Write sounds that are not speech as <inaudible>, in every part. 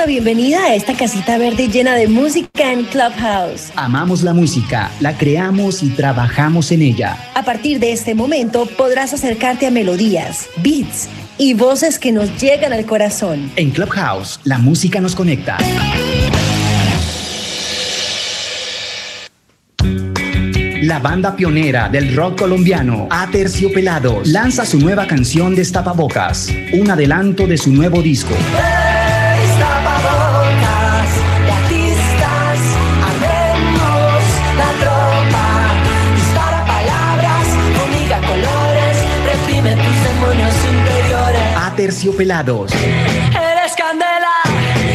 La bienvenida a esta casita verde llena de música en Clubhouse. Amamos la música, la creamos y trabajamos en ella. A partir de este momento podrás acercarte a melodías, beats y voces que nos llegan al corazón. En Clubhouse, la música nos conecta. La banda pionera del rock colombiano, Aterciopelados, lanza su nueva canción Destapabocas, un adelanto de su nuevo disco. Aterciopelados. Eres candela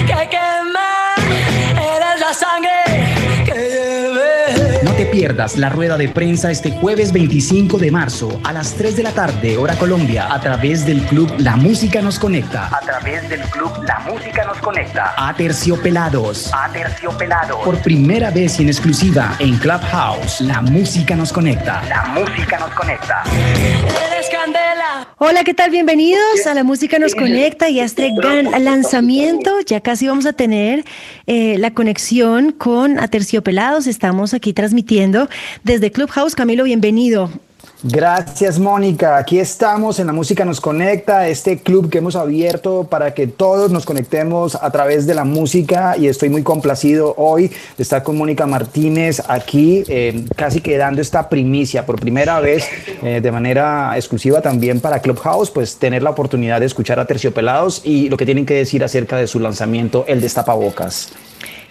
que quema, eres la sangre que lleve. No te pierdas la rueda de prensa este jueves 25 de marzo a las 3 de la tarde, hora Colombia, a través del club La Música Nos Conecta. A través del club La Música Nos Conecta. Aterciopelados. Aterciopelados. Por primera vez y en exclusiva en Clubhouse, La Música Nos Conecta. La Música Nos Conecta. Candela. Hola, ¿qué tal? Bienvenidos a La Música Nos Conecta y a este gran lanzamiento. Ya casi vamos a tener eh, la conexión con Aterciopelados. Estamos aquí transmitiendo desde Clubhouse. Camilo, bienvenido. Gracias, Mónica. Aquí estamos en La Música Nos Conecta, este club que hemos abierto para que todos nos conectemos a través de la música y estoy muy complacido hoy de estar con Mónica Martínez aquí, eh, casi que dando esta primicia por primera vez eh, de manera exclusiva también para Clubhouse, pues tener la oportunidad de escuchar a Terciopelados y lo que tienen que decir acerca de su lanzamiento, El Destapabocas.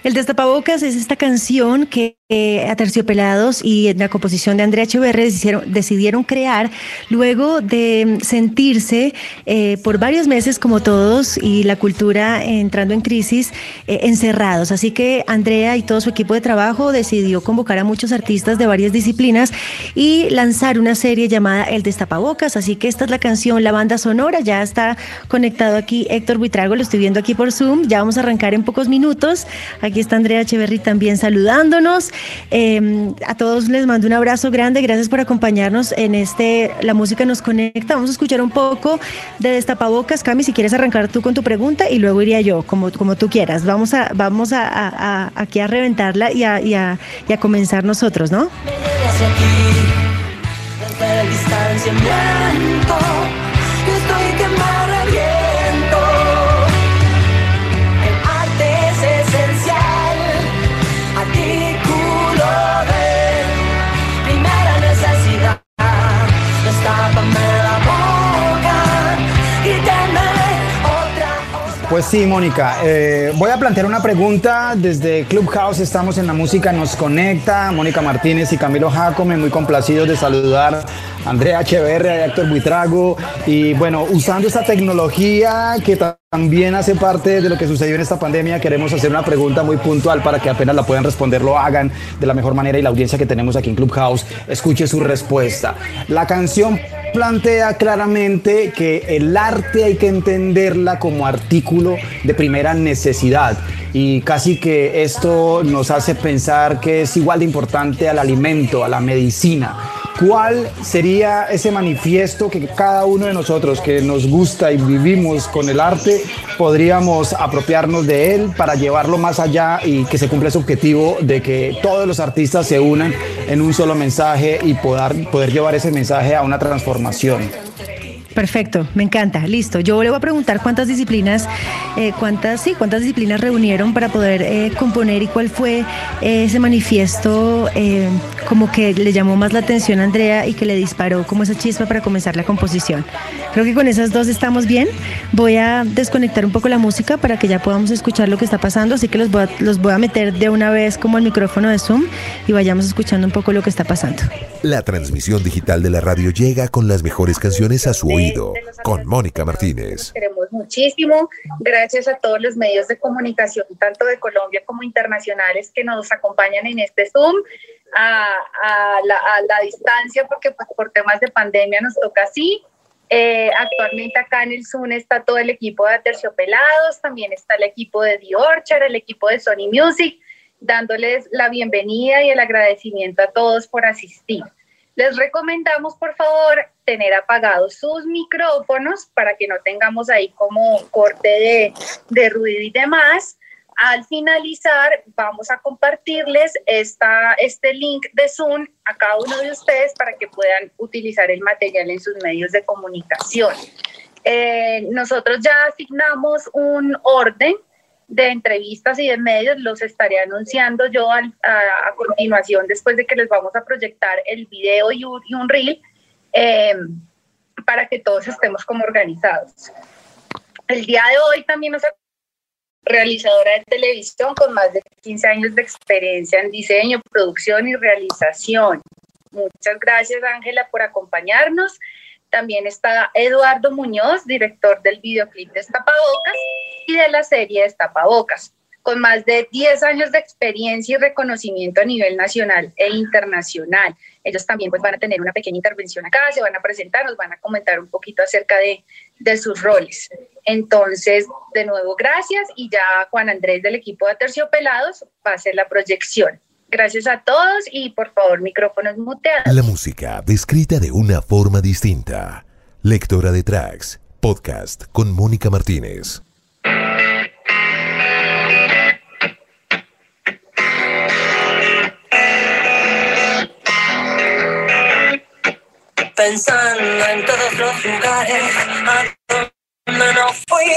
El Destapabocas es esta canción que eh, Aterciopelados y en la composición de Andrea Echeverri decidieron, decidieron crear luego de sentirse eh, por varios meses como todos y la cultura entrando en crisis eh, encerrados. Así que Andrea y todo su equipo de trabajo decidió convocar a muchos artistas de varias disciplinas y lanzar una serie llamada El Destapabocas. Así que esta es la canción, la banda sonora. Ya está conectado aquí Héctor Buitrago, lo estoy viendo aquí por Zoom. Ya vamos a arrancar en pocos minutos. Aquí está Andrea Echeverry también saludándonos. Eh, a todos les mando un abrazo grande. Gracias por acompañarnos en este La Música Nos Conecta. Vamos a escuchar un poco de Destapabocas. Cami, si quieres arrancar tú con tu pregunta y luego iría yo, como, como tú quieras. Vamos, a, vamos a, aquí a reventarla y a, y a- comenzar nosotros, ¿no? Sí, Mónica. eh, voy a plantear una pregunta desde Clubhouse. Estamos en La Música Nos Conecta. Mónica Martínez y Camilo Jacome, muy complacidos de saludar a Andrea Echeverria y Héctor Buitrago. Y bueno, usando esta tecnología que también hace parte de lo que sucedió en esta pandemia, queremos hacer una pregunta muy puntual para que apenas la puedan responder, lo hagan de la mejor manera y la audiencia que tenemos aquí en Clubhouse escuche su respuesta. La canción plantea claramente que el arte hay que entenderla como artículo de primera necesidad y casi que esto nos hace pensar que es igual de importante al alimento, a la medicina. ¿Cuál sería ese manifiesto que cada uno de nosotros que nos gusta y vivimos con el arte podríamos apropiarnos de él para llevarlo más allá y que se cumpla ese objetivo de que todos los artistas se unan en un solo mensaje y poder, poder llevar ese mensaje a una transformación? Perfecto, me encanta, listo. Yo le voy a preguntar cuántas disciplinas, eh, cuántas, sí, cuántas disciplinas reunieron para poder eh, componer y cuál fue eh, ese manifiesto como que le llamó más la atención a Andrea y que le disparó como esa chispa para comenzar la composición. Creo que con esas dos estamos bien. Voy a desconectar un poco la música para que ya podamos escuchar lo que está pasando, así que los voy a, los voy a meter de una vez como al micrófono de Zoom y vayamos escuchando un poco lo que está pasando. La transmisión digital de la radio llega con las mejores canciones a su oído. Con Mónica Martínez. queremos muchísimo. Gracias a todos los medios de comunicación, tanto de Colombia como internacionales, que nos acompañan en este Zoom. a, la, distancia porque pues, por temas de pandemia nos toca así. Eh, actualmente acá en el Zoom está todo el equipo de Terciopelados, también está el equipo de The Orchard, el equipo de Sony Music, dándoles la bienvenida y el agradecimiento a todos por asistir. Les recomendamos, por favor, tener apagados sus micrófonos para que no tengamos ahí como corte de, de ruido y demás. Al finalizar, vamos a compartirles esta, este link de Zoom a cada uno de ustedes para que puedan utilizar el material en sus medios de comunicación. Eh, nosotros ya asignamos un orden de entrevistas y de medios, los estaré anunciando yo a, continuación después de que les vamos a proyectar el video y un, reel eh, para que todos estemos como organizados. El día de hoy también nos realizadora de televisión con más de 15 años de experiencia en diseño, producción y realización. Muchas gracias, Ángela, por acompañarnos. También está Eduardo Muñoz, director del videoclip de Estapabocas y de la serie Estapabocas con más de 10 años de experiencia y reconocimiento a nivel nacional e internacional. Ellos también pues, van a tener una pequeña intervención acá, se van a presentar, nos van a comentar un poquito acerca de, de sus roles. Entonces, de nuevo, gracias y ya Juan Andrés del equipo de Terciopelados va a hacer la proyección. Gracias a todos y por favor, micrófonos muteados. La música descrita de una forma distinta. Lectora de tracks, podcast con Mónica Martínez. Pensando en todos los lugares a donde no fui.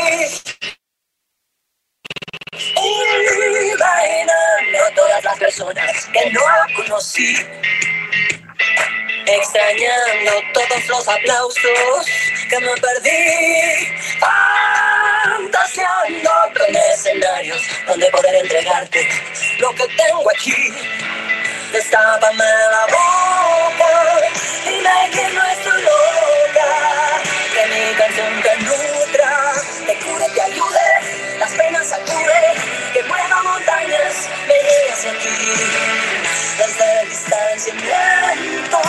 Imaginando todas las personas que no conocí. Extrañando todos los aplausos que me perdí. Fantaseando con escenarios donde poder entregarte lo que tengo aquí. Destápame la boca Dile que no estoy loca, que mi canción te nutra, te cure, te ayude, las penas sacude, que mueva montañas, me llegue hacia ti. Desde el distanciamiento,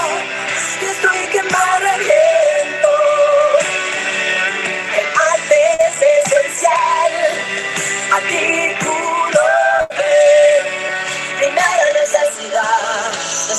y estoy que me reviento. El arte es esencial, a ti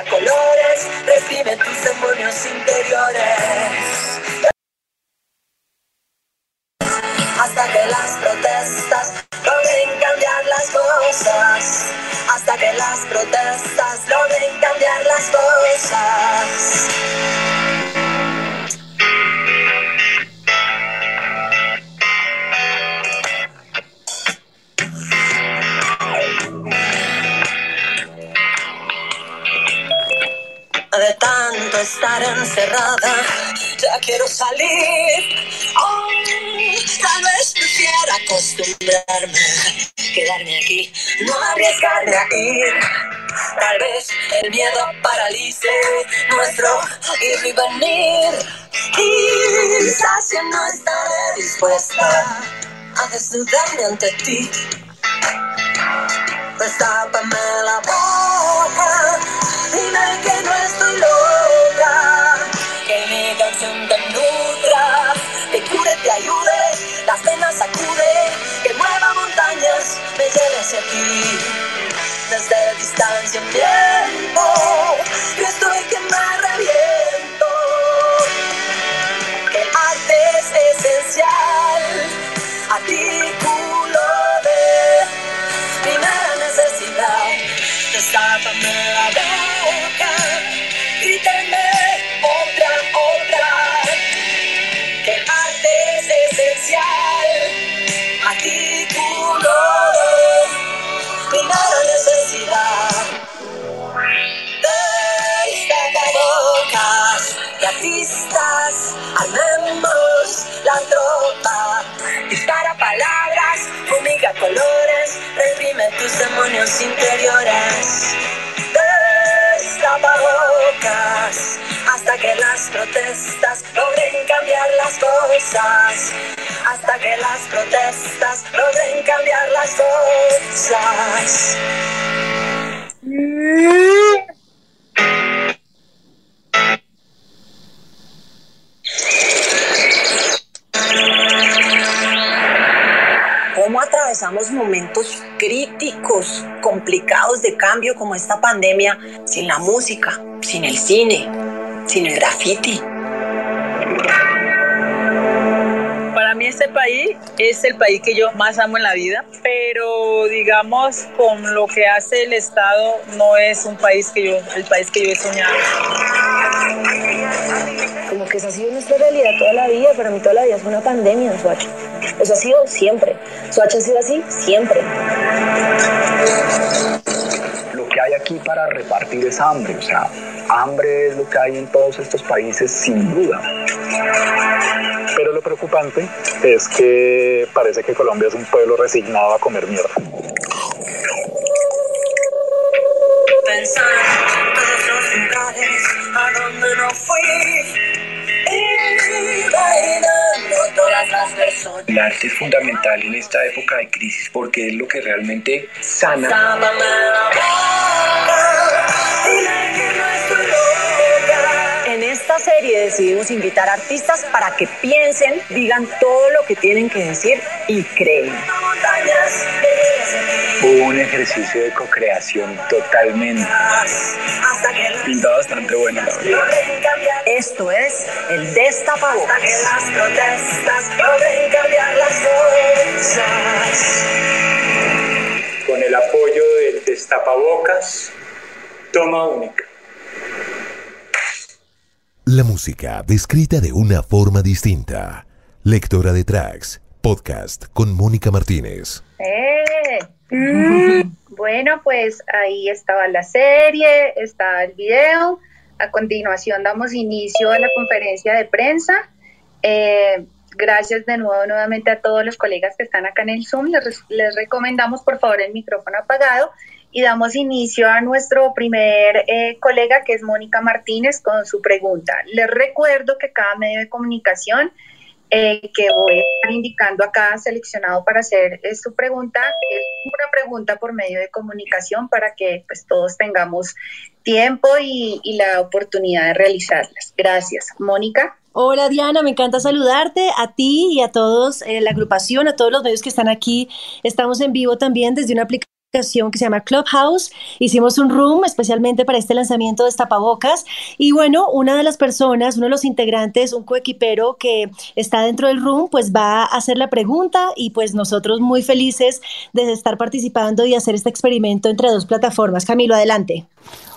voz. tus demonios interiores. Hasta que las protestas logren cambiar las cosas. Hasta que las protestas logren cambiar las cosas. Encerrada, ya quiero salir. Tal vez prefiera acostumbrarme, quedarme aquí, no arriesgarme a ir. Tal vez el miedo paralice nuestro ir y venir. Quizás yo no estaré dispuesta a desnudarme ante ti. Destápame la boca, dime que no estoy loca, montañas, me lleve hacia ti. Desde distancia en tiempo, yo estoy que me colores, reprime tus demonios interiores. Destapabocas hasta que las protestas logren cambiar las cosas. Hasta que las protestas logren cambiar las cosas. Atravesamos momentos críticos, complicados de cambio como esta pandemia sin la música, sin el cine, sin el graffiti. Mí este país es el país que yo más amo en la vida, pero digamos con lo que hace el Estado no es un país que yo, el país que yo he soñado. Como que esa ha sido nuestra realidad toda la vida, para mí toda la vida es una pandemia en Soacha. Eso ha sido siempre. Soacha ha sido así siempre. Que hay aquí para repartir es hambre, o sea, hambre es lo que hay en todos estos países sin duda. Pero lo preocupante es que parece que Colombia es un pueblo resignado a comer mierda. Pensar todos los lugares a donde no fui. Imaginando todas las personas. El arte es fundamental en esta época de crisis porque es lo que realmente sana. Serie decidimos invitar artistas para que piensen, digan todo lo que tienen que decir y creen. Hubo un ejercicio de co-creación totalmente. hasta que las Pinta bastante bueno, la verdad. Esto es el Destapabocas. Con el apoyo del destapabocas, toma única. La música descrita de una forma distinta. Lectora de tracks. Podcast con Mónica Martínez. Eh, <laughs> mm, bueno, pues ahí estaba la serie, está el video. A continuación damos inicio a la conferencia de prensa. Eh, gracias de nuevo nuevamente a todos los colegas que están acá en el Zoom. Les, res- les recomendamos por favor el micrófono apagado y damos inicio a nuestro primer eh, colega que es Mónica Martínez con su pregunta. Les recuerdo que cada medio de comunicación eh, que voy a estar indicando acá, seleccionado para hacer eh, su pregunta. Es una pregunta por medio de comunicación para que pues, todos tengamos tiempo y, y la oportunidad de realizarlas. Gracias. Mónica. Hola Diana, me encanta saludarte a ti y a todos, eh, la agrupación, a todos los medios que están aquí. Estamos en vivo también desde una aplicación que se llama Clubhouse. Hicimos un room especialmente para este lanzamiento de Tapabocas. Y bueno, una de las personas, uno de los integrantes, un coequipero que está dentro del room, pues va a hacer la pregunta y pues nosotros muy felices de estar participando y hacer este experimento entre dos plataformas. Camilo, adelante.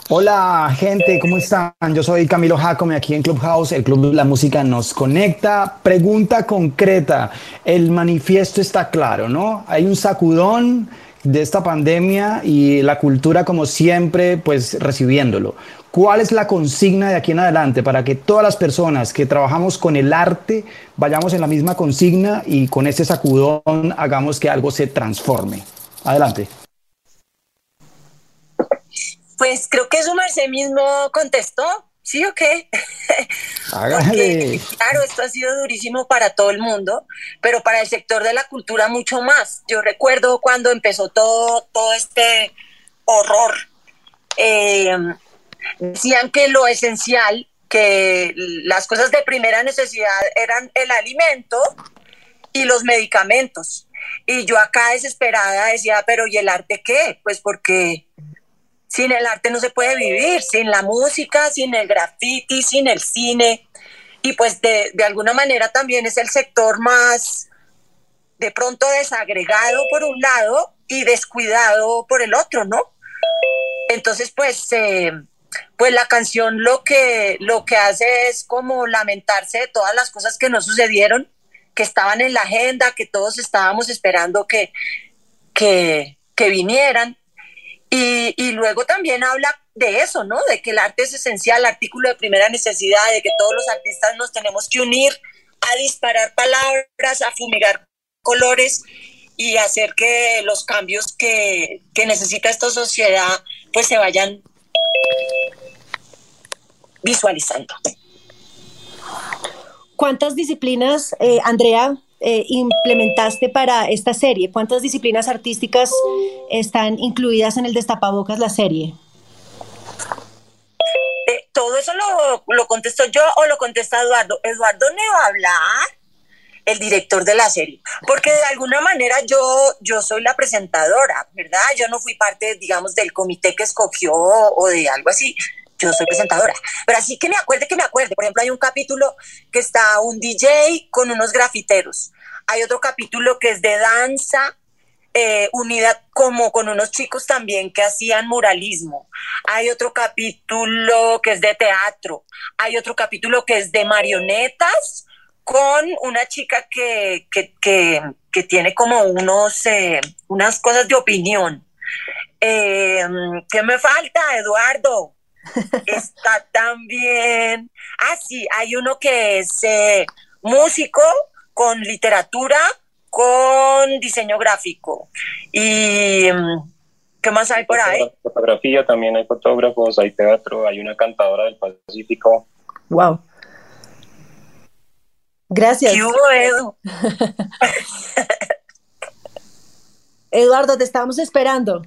Hola gente, ¿cómo están? Yo soy Camilo Jacome aquí en Clubhouse, el Club de la Música nos conecta. Pregunta concreta, el manifiesto está claro, ¿no? Hay un sacudón de esta pandemia y la cultura como siempre pues recibiéndolo. ¿Cuál es la consigna de aquí en adelante para que todas las personas que trabajamos con el arte vayamos en la misma consigna y con este sacudón hagamos que algo se transforme? Adelante. Pues creo que su merced mismo contestó, ¿sí o qué? Porque, claro, esto ha sido durísimo para todo el mundo, pero para el sector de la cultura mucho más. Yo recuerdo cuando empezó todo, todo este horror. eh, decían que lo esencial, que las cosas de primera necesidad eran el alimento y los medicamentos. Y yo acá desesperada decía, pero ¿y el arte qué? Pues porque sin el arte no se puede vivir, sin la música, sin el graffiti, sin el cine. Y pues de, de alguna manera también es el sector más de pronto desagregado por un lado y descuidado por el otro, ¿no? Entonces, pues, eh, pues la canción lo que, lo que hace es como lamentarse de todas las cosas que no sucedieron, que estaban en la agenda, que todos estábamos esperando que, que, que vinieran. Y, y luego también habla de eso, ¿no? De que el arte es esencial, artículo de primera necesidad, de que todos los artistas nos tenemos que unir a disparar palabras, a fumigar colores y hacer que los cambios que, que necesita esta sociedad pues se vayan visualizando. ¿Cuántas disciplinas, eh, Andrea, eh, implementaste para esta serie? ¿Cuántas disciplinas artísticas están incluidas en el Destapabocas, la serie? Eh, todo eso lo, lo contesto yo o lo contesta Eduardo. Eduardo me va a hablar el director de la serie, porque de alguna manera yo, yo soy la presentadora, ¿verdad? Yo no fui parte, digamos, del comité que escogió o de algo así yo soy presentadora. Pero así que me acuerde, que me acuerde. Por ejemplo, hay un capítulo que está un DJ con unos grafiteros. Hay otro capítulo que es de danza eh, unida como con unos chicos también que hacían muralismo. Hay otro capítulo que es de teatro. Hay otro capítulo que es de marionetas con una chica que, que, que, tiene como unos, eh, unas cosas de opinión. Eh, ¿Qué me falta, Eduardo? Está también. Ah, sí, hay uno que es eh, músico con literatura, con diseño gráfico. ¿Y mm, qué más hay por ahí? Fotografía, también hay fotógrafos, hay teatro, hay una cantadora del Pacífico. Wow. Gracias. Edu? <laughs> Eduardo, te estábamos esperando.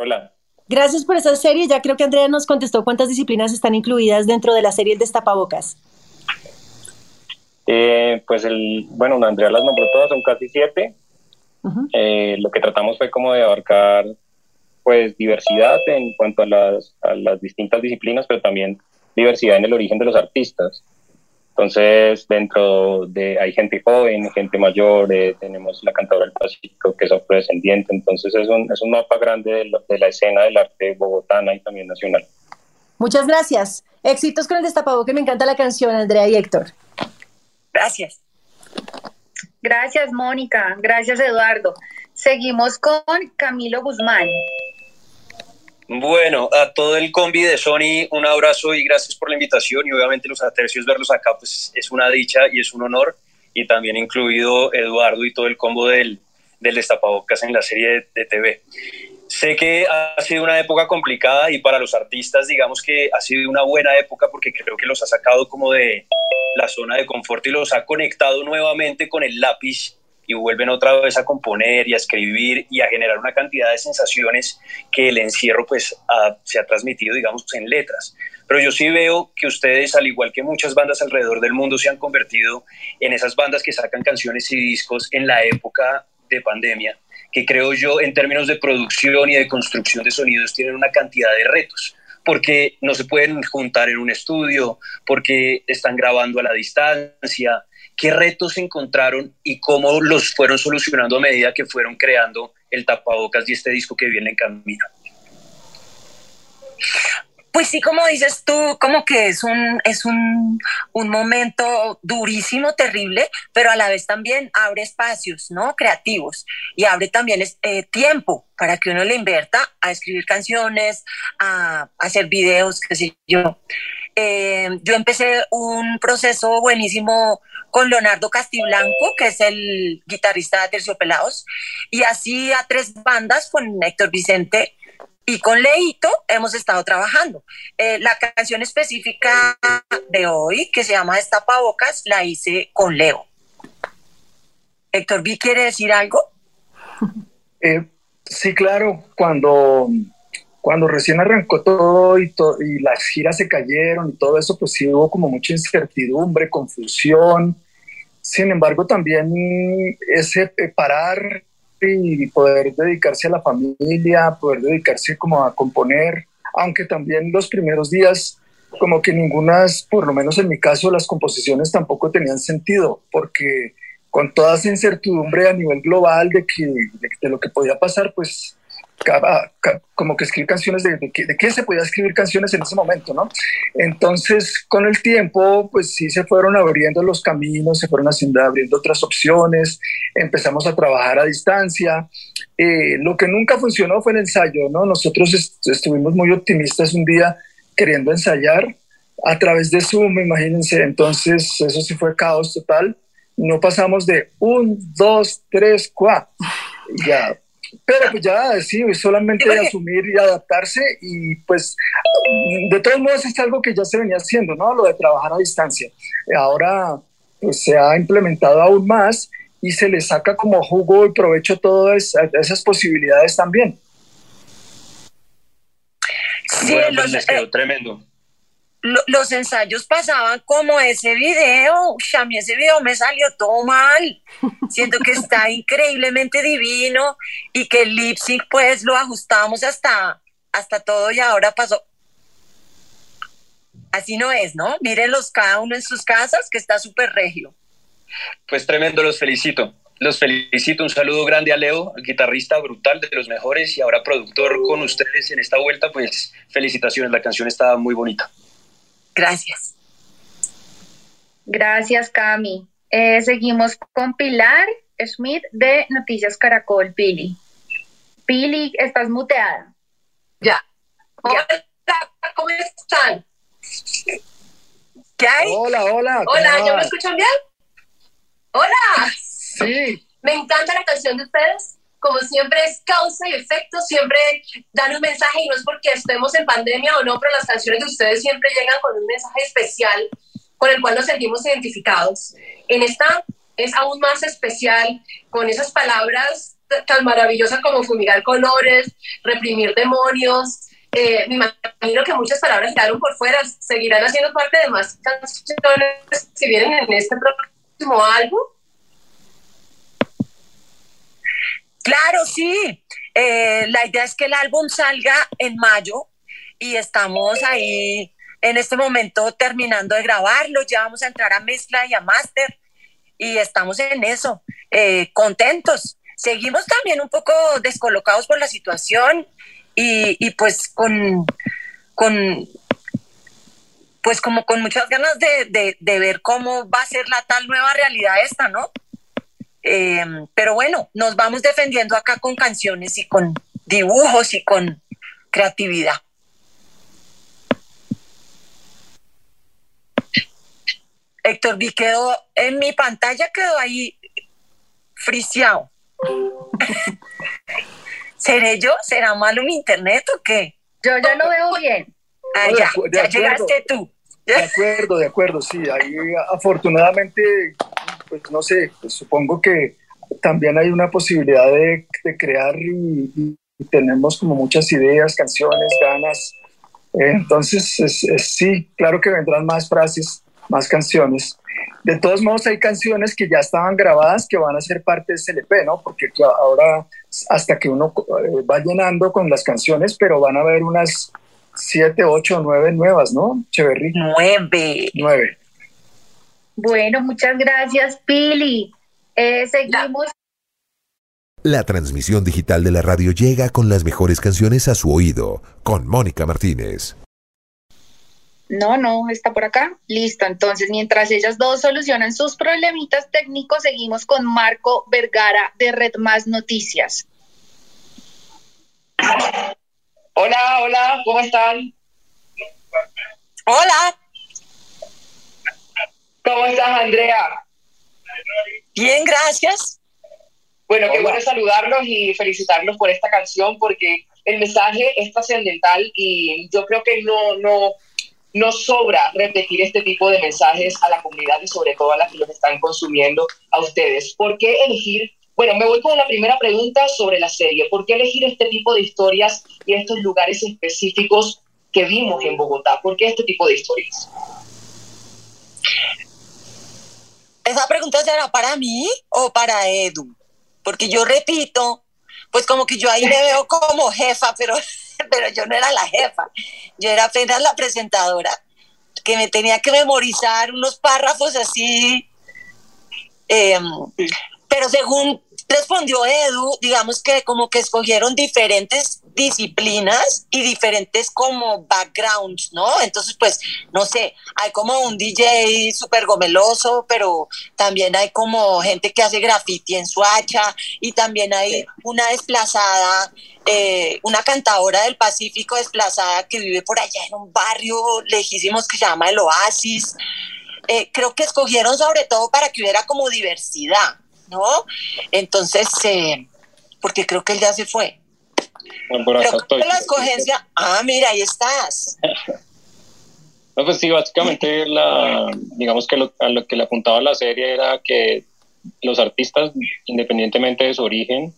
Hola. Gracias por esa serie. Ya creo que Andrea nos contestó cuántas disciplinas están incluidas dentro de la serie El Destapabocas. Eh, pues el, bueno, Andrea las nombró todas, son casi siete. Eh, lo que tratamos fue como de abarcar pues diversidad en cuanto a las, a las distintas disciplinas, pero también diversidad en el origen de los artistas. Entonces, dentro de, hay gente joven, gente mayor, eh, tenemos la cantadora del Pacífico que es afrodescendiente, entonces es un, es un mapa grande de la, escena del arte bogotana y también nacional. Muchas gracias. Éxitos con el destapado, que me encanta la canción, Andrea y Héctor. Gracias. Gracias, Mónica. Gracias, Eduardo. Seguimos con Camilo Guzmán. Bueno, a todo el combi de Sony, un abrazo y gracias por la invitación y obviamente los atercios verlos acá pues es una dicha y es un honor y también incluido Eduardo y todo el combo del, del destapabocas en la serie de, TV. Sé que ha sido una época complicada y para los artistas digamos que ha sido una buena época porque creo que los ha sacado como de la zona de confort y los ha conectado nuevamente con el lápiz y vuelven otra vez a componer y a escribir y a generar una cantidad de sensaciones que el encierro pues se ha transmitido digamos en letras. Pero yo sí veo que ustedes, al igual que muchas bandas alrededor del mundo, se han convertido en esas bandas que sacan canciones y discos en la época de pandemia, que creo yo en términos de producción y de construcción de sonidos tienen una cantidad de retos porque no se pueden juntar en un estudio, porque están grabando a la distancia, qué retos encontraron y cómo los fueron solucionando a medida que fueron creando el tapabocas y este disco que viene en camino. Pues sí, como dices tú, como que es un, es un, momento durísimo, terrible, pero a la vez también abre espacios, ¿no? Creativos y abre también eh, tiempo para que uno le invierta a escribir canciones, a, hacer videos, qué sé yo. Eh, yo empecé un proceso buenísimo con Leonardo Castiblanco, que es el guitarrista de Terciopelados, y así a tres bandas con Héctor Vicente y con Leito hemos estado trabajando. Eh, la canción específica de hoy, que se llama Destapabocas, la hice con Leo. Héctor ¿vi quiere decir algo? <laughs> Eh, sí, claro, cuando, cuando recién arrancó todo y, y las giras se cayeron y todo eso, pues sí hubo como mucha incertidumbre, confusión. Sin embargo, también ese parar y poder dedicarse a la familia, poder dedicarse como a componer, aunque también los primeros días como que ninguna, por lo menos en mi caso, las composiciones tampoco tenían sentido, porque con toda esa incertidumbre a nivel global de, que, de, lo que podía pasar, pues como que escribir canciones de, de, qué, se podía escribir canciones en ese momento, ¿no? Entonces, con el tiempo, pues sí se fueron abriendo los caminos, se fueron haciendo, abriendo otras opciones, empezamos a trabajar a distancia. Eh, lo que nunca funcionó fue el ensayo, ¿no? Nosotros estuvimos muy optimistas un día queriendo ensayar a través de Zoom, imagínense, entonces eso sí fue caos total. No pasamos de un, dos, tres, cuatro. Ya pero pues ya, sí, solamente asumir y adaptarse y pues de todos modos es algo que ya se venía haciendo, ¿no? Lo de trabajar a distancia. Ahora pues se ha implementado aún más y se le saca como jugo y provecho todas esas posibilidades también. Sí, bueno, pues les quedó eh, tremendo los ensayos pasaban como ese video. a mí ese video me salió todo mal. Siento que está <laughs> increíblemente divino y que el lip sync pues lo ajustamos hasta, hasta todo y ahora pasó. Así no es, ¿no? Mírenlos cada uno en sus casas que está súper regio. Pues tremendo, los felicito. Los felicito, un saludo grande a Leo, guitarrista brutal de los mejores y ahora productor con ustedes en esta vuelta, pues felicitaciones, la canción está muy bonita. Gracias. Gracias, Cami. Eh, seguimos con Pilar Schmidt de Noticias Caracol, Pili. Pili, estás muteada. Ya. Hola, ¿cómo están? ¿Qué hay? Hola, hola. Hola, ¿ya me escuchan bien? Hola. Sí. Me encanta la canción de ustedes como siempre es causa y efecto, siempre dan un mensaje y no es porque estemos en pandemia o no, pero las canciones de ustedes siempre llegan con un mensaje especial con el cual nos sentimos identificados. En esta es aún más especial con esas palabras tan maravillosas como fumigar colores, reprimir demonios. Eh, me imagino que muchas palabras quedaron por fuera, seguirán haciendo parte de más canciones que vienen en este próximo álbum. Claro, sí. Eh, la idea es que el álbum salga en mayo y estamos ahí en este momento terminando de grabarlo. Ya vamos a entrar a mezcla y a máster y estamos en eso, eh, contentos. Seguimos también un poco descolocados por la situación y, pues con, con pues como con muchas ganas de, de ver cómo va a ser la tal nueva realidad esta, ¿no? Em, pero bueno, nos vamos defendiendo acá con canciones y con dibujos y con creatividad. Héctor vi quedó en mi pantalla, quedó ahí friseado. <laughs> ¿Seré yo? ¿Será malo mi internet o qué? Yo ya lo veo bien. Ah, ya, ya llegaste tú. De acuerdo, de acuerdo, sí. Ahí afortunadamente pues no sé, pues supongo que también hay una posibilidad de, crear y, tenemos como muchas ideas, canciones, ganas. Eh, entonces, sí, claro que vendrán más frases, más canciones. De todos modos, hay canciones que ya estaban grabadas que van a ser parte de ese LP, ¿no? Porque ahora, hasta que uno eh, va llenando con las canciones, pero van a haber unas siete, ocho, nueve nuevas, ¿no? Cheverry. Nueve. Nueve. Bueno, muchas gracias, Pili. Eh, seguimos. La transmisión digital de la radio llega con las mejores canciones a su oído, con Mónica Martínez. No, no, está por acá. Listo. Entonces, mientras ellas dos solucionan sus problemitas técnicos, seguimos con Marco Vergara de Red Más Noticias. Hola, hola, ¿cómo están? Hola. ¿Cómo estás, Andrea? Bien, gracias. Bueno, qué bueno saludarlos y felicitarlos por esta canción porque el mensaje es trascendental y yo creo que no, no, no sobra repetir este tipo de mensajes a la comunidad y sobre todo a las que los están consumiendo a ustedes. ¿Por qué elegir? Bueno, me voy con la primera pregunta sobre la serie. ¿Por qué elegir este tipo de historias y estos lugares específicos que vimos en Bogotá? ¿Por qué este tipo de historias? ¿Esa pregunta será para mí o para Edu? Porque yo repito, pues como que yo ahí me veo como jefa, pero, <laughs> pero yo no era la jefa. Yo era apenas la presentadora que me tenía que memorizar unos párrafos así. Em, pero según respondió Edu, digamos que como que escogieron diferentes disciplinas y diferentes como backgrounds, ¿no? Entonces, pues, no sé, hay como un DJ súper gomeloso, pero también hay como gente que hace graffiti en su hacha y también hay una desplazada, eh, una cantadora del Pacífico desplazada que vive por allá en un barrio lejísimos que se llama El Oasis. Eh, creo que escogieron sobre todo para que hubiera como diversidad, ¿no? Entonces, eh, porque creo que él ya se fue. Bueno, por acá Pero creo estoy. la escogencia, ah, mira, ahí estás. <laughs> No, pues sí, básicamente la, digamos que lo, a lo que le apuntaba la serie era que los artistas, independientemente de su origen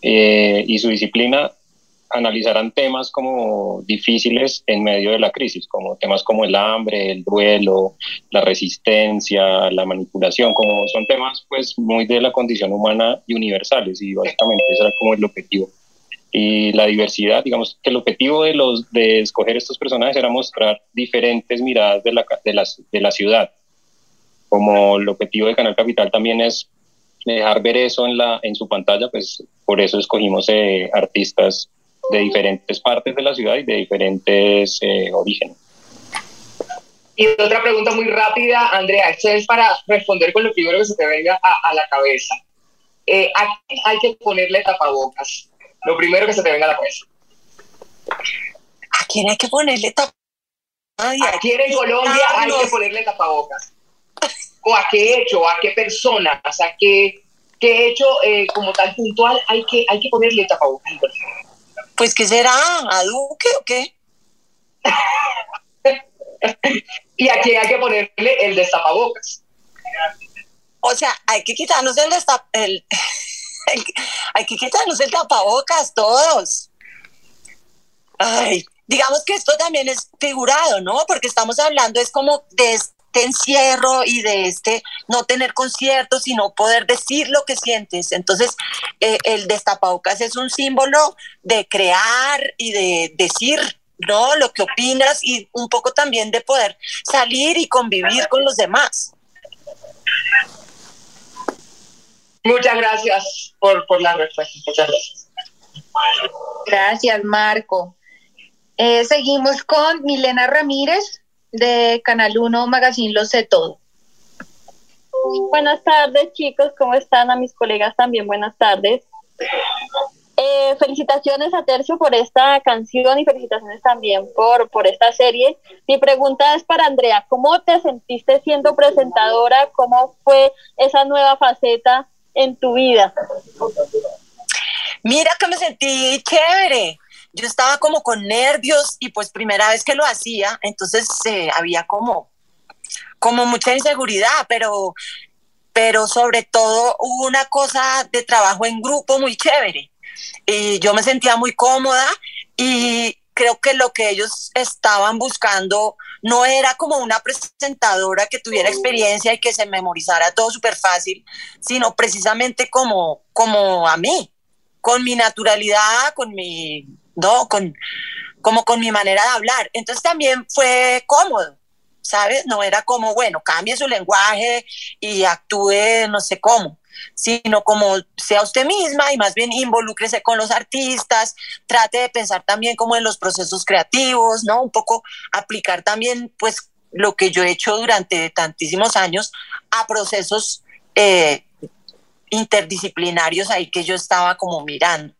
eh, y su disciplina, analizarán temas como difíciles en medio de la crisis, como temas como el hambre, el duelo, la resistencia, la manipulación, como son temas pues muy de la condición humana y universales y básicamente ese era como el objetivo. Y la diversidad, digamos que el objetivo de, los, de escoger estos personajes era mostrar diferentes miradas de la, de la, de la ciudad. Como el objetivo de Canal Capital también es dejar ver eso en, la, en su pantalla, pues por eso escogimos eh, artistas de diferentes partes de la ciudad y de diferentes eh, orígenes. Y otra pregunta muy rápida, Andrea, esto es para responder con lo primero que se te venga a, a la cabeza. Eh, aquí hay que ponerle tapabocas. Lo primero que se te venga a la cabeza. ¿A quién hay que ponerle tapabocas? ¿A quién en Colombia hay que ponerle tapabocas? ¿O a qué hecho? ¿A qué personas? ¿A qué, qué hecho eh, como tal puntual hay que, hay que ponerle tapabocas? Pues, ¿qué será? ¿A Duque o qué? <laughs> y a quién hay que ponerle el destapabocas. O sea, hay que quitarnos el, destap el <laughs> hay que quitarnos el tapabocas todos. Ay, digamos que esto también es figurado, ¿no? Porque estamos hablando es como de este encierro y de este no tener conciertos y no poder decir lo que sientes. Entonces, eh, el destapabocas es un símbolo de crear y de decir, ¿no? Lo que opinas y un poco también de poder salir y convivir con los demás. Muchas gracias por, por la respuesta. Muchas gracias. Gracias, Marco. Eh, seguimos con Milena Ramírez de Canal 1 Magazine Lo sé todo. Buenas tardes, chicos. ¿Cómo están? A mis colegas también, buenas tardes. Eh, felicitaciones a Tercio por esta canción y felicitaciones también por, por esta serie. Mi pregunta es para Andrea, ¿cómo te sentiste siendo presentadora? ¿Cómo fue esa nueva faceta en tu vida? Mira que me sentí chévere. Yo estaba como con nervios y pues primera vez que lo hacía, entonces eh, había como, como mucha inseguridad, pero, pero sobre todo hubo una cosa de trabajo en grupo muy chévere. Y yo me sentía muy cómoda y creo que lo que ellos estaban buscando no era como una presentadora que tuviera experiencia y que se memorizara todo súper fácil, sino precisamente como, como a mí, con mi naturalidad, con mi, no, con, como con mi manera de hablar. Entonces también fue cómodo, ¿sabes? No era como, bueno, cambie su lenguaje y actúe no sé cómo sino como sea usted misma y más bien involúcrese con los artistas, trate de pensar también como en los procesos creativos, ¿no? Un poco aplicar también pues lo que yo he hecho durante tantísimos años a procesos eh, interdisciplinarios ahí que yo estaba como mirando.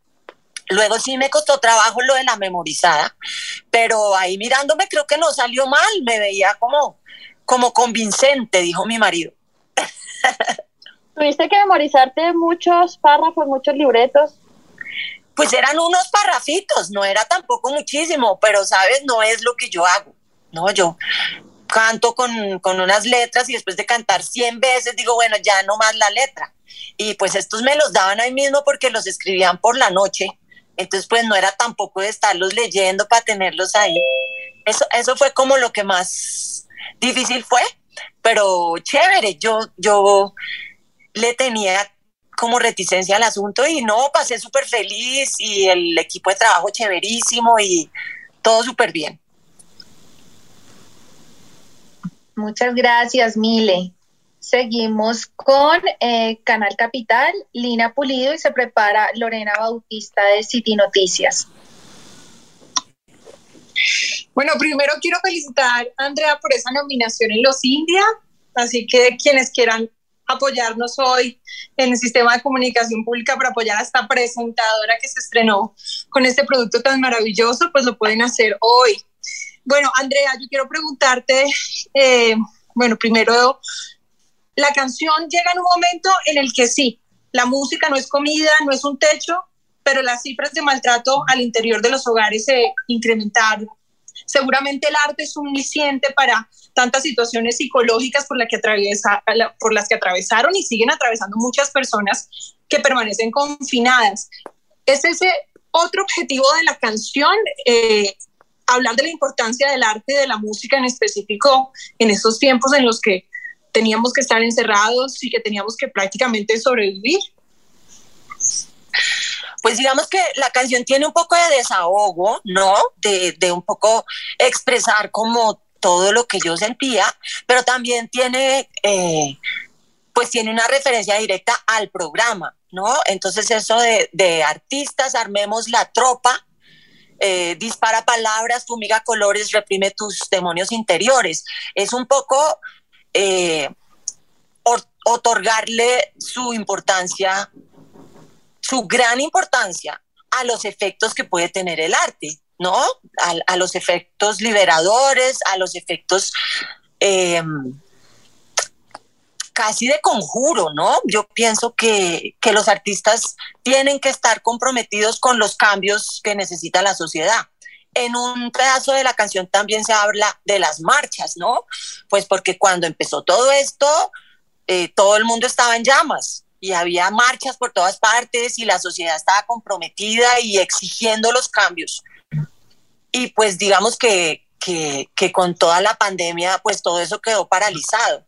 Luego sí me costó trabajo lo de la memorizada, pero ahí mirándome creo que no salió mal, me veía como, como convincente, dijo mi marido. <laughs> ¿Tuviste que memorizarte muchos párrafos, muchos libretos? Pues eran unos parrafitos, no era tampoco muchísimo, pero sabes, no es lo que yo hago, ¿no? Yo canto con, con unas letras y después de cantar 100 veces digo, bueno, ya no más la letra. Y pues estos me los daban ahí mismo porque los escribían por la noche, entonces pues no era tampoco de estarlos leyendo para tenerlos ahí. Eso, eso fue como lo que más difícil fue, pero chévere, yo, yo le tenía como reticencia al asunto y no, pasé súper feliz y el equipo de trabajo chéverísimo y todo súper bien. Muchas gracias, Mile. Seguimos con eh, Canal Capital, Lina Pulido y se prepara Lorena Bautista de City Noticias. Bueno, primero quiero felicitar a Andrea por esa nominación en Los India, así que quienes quieran apoyarnos hoy en el sistema de comunicación pública para apoyar a esta presentadora que se estrenó con este producto tan maravilloso, pues lo pueden hacer hoy. Bueno, Andrea, yo quiero preguntarte, eh, bueno, primero, la canción llega en un momento en el que sí, la música no es comida, no es un techo, pero las cifras de maltrato al interior de los hogares se incrementaron. Seguramente el arte es un aliciente para tantas situaciones psicológicas por, las que atravesaron y siguen atravesando muchas personas que permanecen confinadas. Es ese otro objetivo de la canción, eh, hablar de la importancia del arte y de la música en específico en esos tiempos en los que teníamos que estar encerrados y que teníamos que prácticamente sobrevivir. Pues digamos que la canción tiene un poco de desahogo, ¿no? De, un poco expresar como todo lo que yo sentía, pero también tiene, eh, pues tiene una referencia directa al programa, ¿no? Entonces eso de, de artistas, armemos la tropa, eh, dispara palabras, fumiga colores, reprime tus demonios interiores. Es un poco eh, otorgarle su importancia, su gran importancia a los efectos que puede tener el arte, ¿no? A, los efectos liberadores, a los efectos em, casi de conjuro, ¿no? Yo pienso que, que los artistas tienen que estar comprometidos con los cambios que necesita la sociedad en un pedazo de la canción también se habla de las marchas, ¿no? Pues porque cuando empezó todo esto, eh, todo el mundo estaba en llamas y había marchas por todas partes y la sociedad estaba comprometida y exigiendo los cambios. Y pues digamos que, que, con toda la pandemia, pues todo eso quedó paralizado.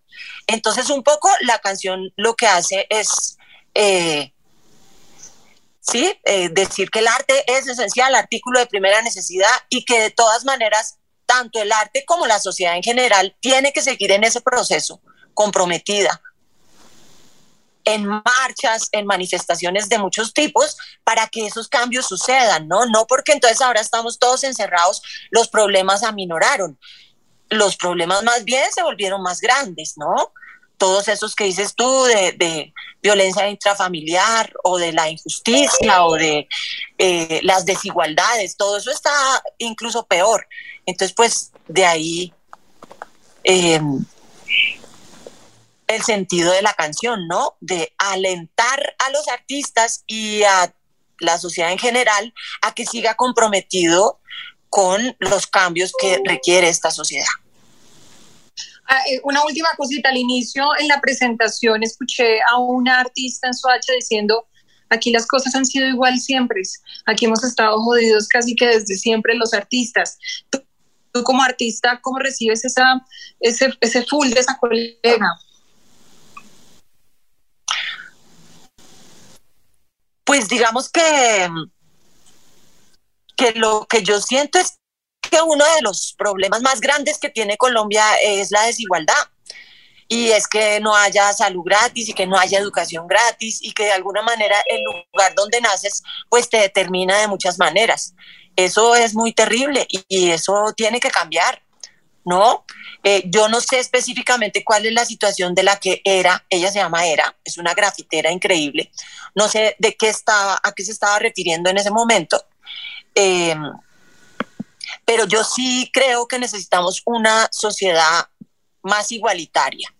Entonces un poco la canción lo que hace es... Eh, ¿sí? Eh, decir que el arte es esencial, artículo de primera necesidad y que de todas maneras tanto el arte como la sociedad en general tiene que seguir en ese proceso, comprometida en marchas, en manifestaciones de muchos tipos, para que esos cambios sucedan, ¿no? No porque entonces ahora estamos todos encerrados, los problemas aminoraron. Los problemas más bien se volvieron más grandes, ¿no? Todos esos que dices tú de, violencia intrafamiliar o de la injusticia o de eh, las desigualdades, todo eso está incluso peor. Entonces, pues de ahí em, el sentido de la canción, ¿no? De alentar a los artistas y a la sociedad en general a que siga comprometido con los cambios que requiere esta sociedad. Ah, eh, una última cosita, al inicio en la presentación escuché a una artista en Soacha diciendo, aquí las cosas han sido igual siempre, aquí hemos estado jodidos casi que desde siempre los artistas. Tú, como artista, ¿cómo recibes esa, ese, ese full de esa colega? Pues digamos que, que lo que yo siento es que uno de los problemas más grandes que tiene Colombia es la desigualdad. Y es que no haya salud gratis y que no haya educación gratis y que de alguna manera el lugar donde naces pues te determina de muchas maneras. Eso es muy terrible y, eso tiene que cambiar, ¿no? Eh, yo no sé específicamente cuál es la situación de la que era, ella se llama Era, es una grafitera increíble, no sé de qué estaba, a qué se estaba refiriendo en ese momento. Eh, pero yo sí creo que necesitamos una sociedad más igualitaria